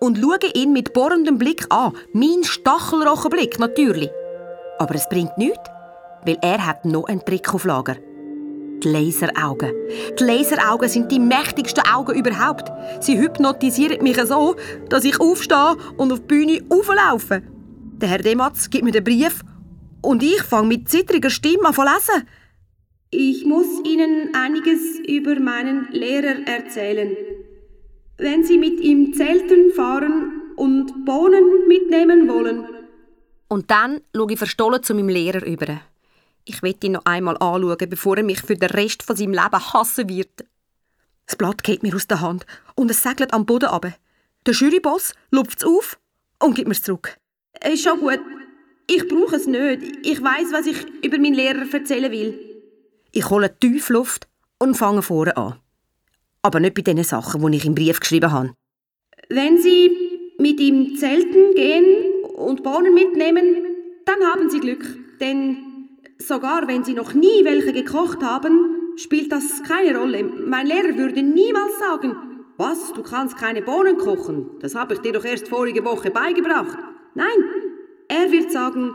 und schaue ihn mit bohrendem Blick an. Mein Stachelrochenblick natürlich. Aber es bringt nichts, weil er hat noch einen Trick auf Lager. Die Laseraugen. Die Laseraugen sind die mächtigsten Augen überhaupt. Sie hypnotisieren mich so, dass ich aufstehe und auf die Bühne auflaufe. Der Herr Dematz gibt mir den Brief und ich fange mit zittriger Stimme an zu lesen. Ich muss Ihnen einiges über meinen Lehrer erzählen. Wenn Sie mit ihm zelten fahren und Bohnen mitnehmen wollen, Und dann schaue ich verstohlen zu meinem Lehrer über. Ich will ihn noch einmal anschauen, bevor er mich für den Rest von seinem Leben hassen wird. Das Blatt geht mir aus der Hand und es segelt am Boden ab. Der Juryboss lupft es auf und gibt mir es zurück. ist schon gut. Ich brauche es nicht. Ich weiß, was ich über meinen Lehrer erzählen will. Ich hole tief Luft und fange vorne an. Aber nicht bei den Sachen, die ich im Brief geschrieben habe. Wenn Sie mit ihm zelten gehen und Bohnen mitnehmen, dann haben Sie Glück. Denn sogar wenn Sie noch nie welche gekocht haben, spielt das keine Rolle. Mein Lehrer würde niemals sagen, was, du kannst keine Bohnen kochen. Das habe ich dir doch erst vorige Woche beigebracht. Nein, er wird sagen,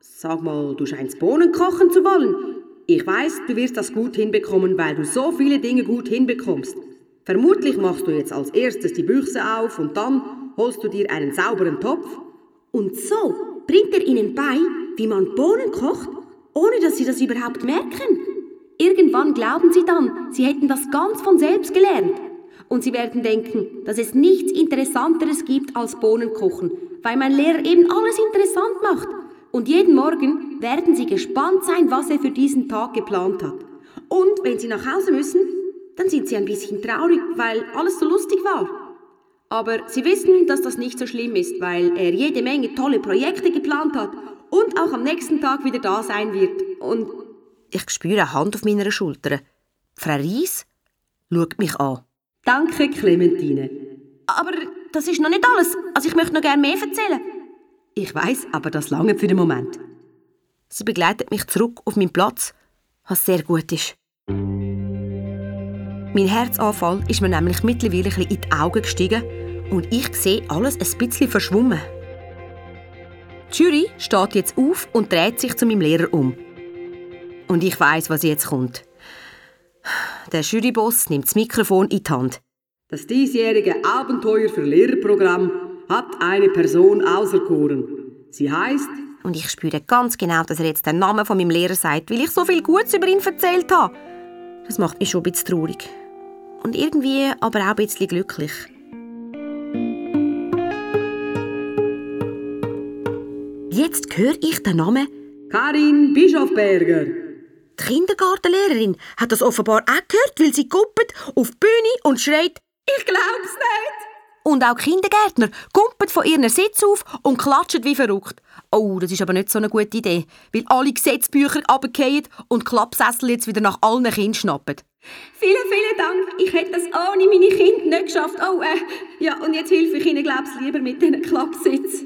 sag mal, du scheinst Bohnen kochen zu wollen. Ich weiß, du wirst das gut hinbekommen, weil du so viele Dinge gut hinbekommst. Vermutlich machst du jetzt als erstes die Büchse auf und dann holst du dir einen sauberen Topf. Und so bringt er ihnen bei, wie man Bohnen kocht, ohne dass sie das überhaupt merken. Irgendwann glauben sie dann, sie hätten das ganz von selbst gelernt. Und sie werden denken, dass es nichts Interessanteres gibt als Bohnen kochen, weil mein Lehrer eben alles interessant macht. Und jeden Morgen werden sie gespannt sein, was er für diesen Tag geplant hat. Und wenn sie nach Hause müssen, dann sind sie ein bisschen traurig, weil alles so lustig war. Aber sie wissen, dass das nicht so schlimm ist, weil er jede Menge tolle Projekte geplant hat und auch am nächsten Tag wieder da sein wird. Und Ich spüre eine Hand auf meiner Schulter. Frau Ries schaut mich an. danke, Clementine. aber das ist noch nicht alles. Also ich möchte noch gerne mehr erzählen. Ich weiß, aber das lange für den Moment. Sie begleitet mich zurück auf meinen Platz, was sehr gut ist. Mein Herzanfall ist mir nämlich mittlerweile ein in die Augen gestiegen und ich sehe alles ein bisschen verschwommen. Die Jury steht jetzt auf und dreht sich zu meinem Lehrer um. Und ich weiß, was jetzt kommt. Der Juryboss nimmt das Mikrofon in die Hand. Das diesjährige Abenteuer für Lehrerprogramm hat eine Person auserkoren. Sie heißt Und ich spüre ganz genau, dass er jetzt den Namen von meinem Lehrer sagt, weil ich so viel Gutes über ihn erzählt habe. Das macht mich schon ein bisschen traurig. Und irgendwie aber auch ein bisschen glücklich. Jetzt höre ich den Namen. Karin Bischofberger. Die Kindergartenlehrerin hat das offenbar auch gehört, weil sie guppet auf die Bühne und schreit Ich glaub's nicht. Und auch Kindergärtner kumpeln von ihren Sitz auf und klatschen wie verrückt. Oh, das ist aber nicht so eine gute Idee, weil alle Gesetzbücher runterfallen und Klappsessel jetzt wieder nach allen Kindern schnappen. Vielen, vielen Dank. Ich hätte das ohne meine Kinder nicht geschafft. Oh, äh, ja, und jetzt helfe ich Ihnen, glaub's lieber mit diesen Klappsitz.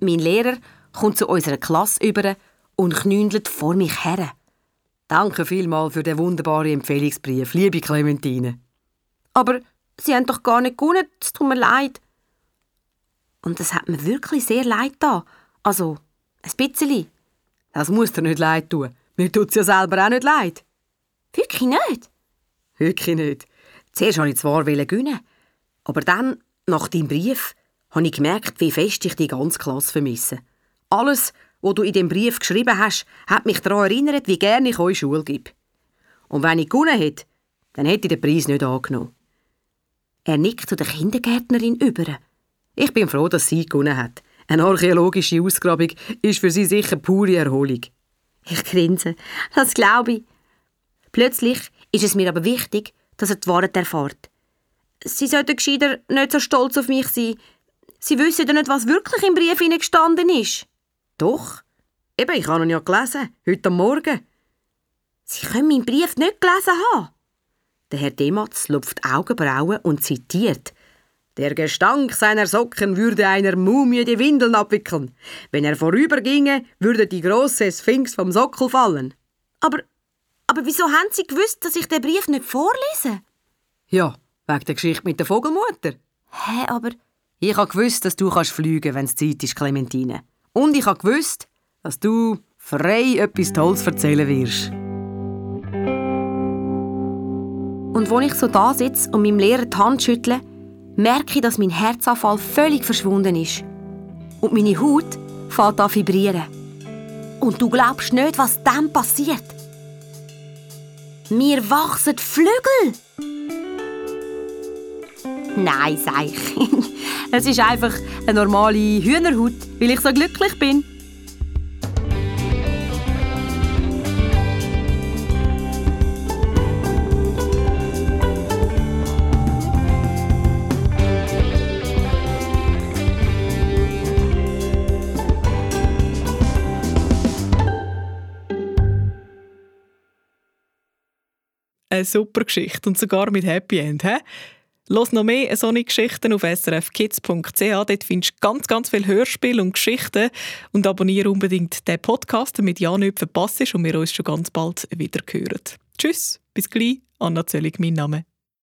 Mein Lehrer kommt zu unserer Klasse über und knündelt vor mich her. Danke vielmals für den wunderbaren Empfehlungsbrief, liebe Clementine. Aber Sie haben doch gar nicht gewonnen, es tut mir leid. Und es hat mir wirklich sehr leid da. Also, ein bisschen. Das muss dir nicht leid tun. Mir tut's ja selber auch nicht leid. Wirklich nicht? Wirklich nicht. Zuerst wollte ich zwar gewinnen, aber dann, nach deinem Brief, habe ich gemerkt, wie fest ich die ganze Klasse vermisse. Alles, was du in dem Brief geschrieben hast, hat mich daran erinnert, wie gerne ich euch Schule gebe. Und wenn ich gewonnen hätte, dann hätte ich den Preis nicht angenommen. Er nickt zu der Kindergärtnerin über. Ich bin froh, dass sie gewonnen hat. Eine archäologische Ausgrabung ist für sie sicher pure Erholung. Ich grinse. Das glaube ich. Plötzlich ist es mir aber wichtig, dass er die Wahrheit erfährt. Sie sollten gescheiter nicht so stolz auf mich sein. Sie wissen ja nicht, was wirklich im Brief gestanden ist. Doch. Eben, ich habe ihn ja gelesen, heute am Morgen. Sie können meinen Brief nicht gelesen haben. Der Herr Dematz lupft Augenbrauen und zitiert. Der Gestank seiner Socken würde einer Mumie die Windeln abwickeln. Wenn er vorüberginge, würde die große Sphinx vom Sockel fallen. Aber, aber wieso haben Sie gewusst, dass ich den Brief nicht vorlese? Ja, wegen der Geschichte mit der Vogelmutter. Hä, aber Ich habe gewusst, dass du kannst fliegen wenn es Zeit ist, Clementine. Und ich gewusst, dass du frei etwas Tolles erzählen wirst. Und wo ich so da sitze und meinem Lehrer die Hand schüttle, merke ich, dass mein Herzanfall völlig verschwunden ist. Und meine Haut fängt an vibrieren. Und du glaubst nicht, was dann passiert. Mir wachsen die Flügel. Nein, sag ich. Es ist einfach eine normale Hühnerhaut, weil ich so glücklich bin. Eine super Geschichte und sogar mit Happy End. He? Los noch mehr solche Geschichten auf srfkids.ch. Dort findest du ganz, ganz viele Hörspiele und Geschichten. Und abonniere unbedingt den Podcast, damit ja nichts verpasst ist und wir uns schon ganz bald wieder hören. Tschüss, bis gleich. Anna Zöllig, mein Name.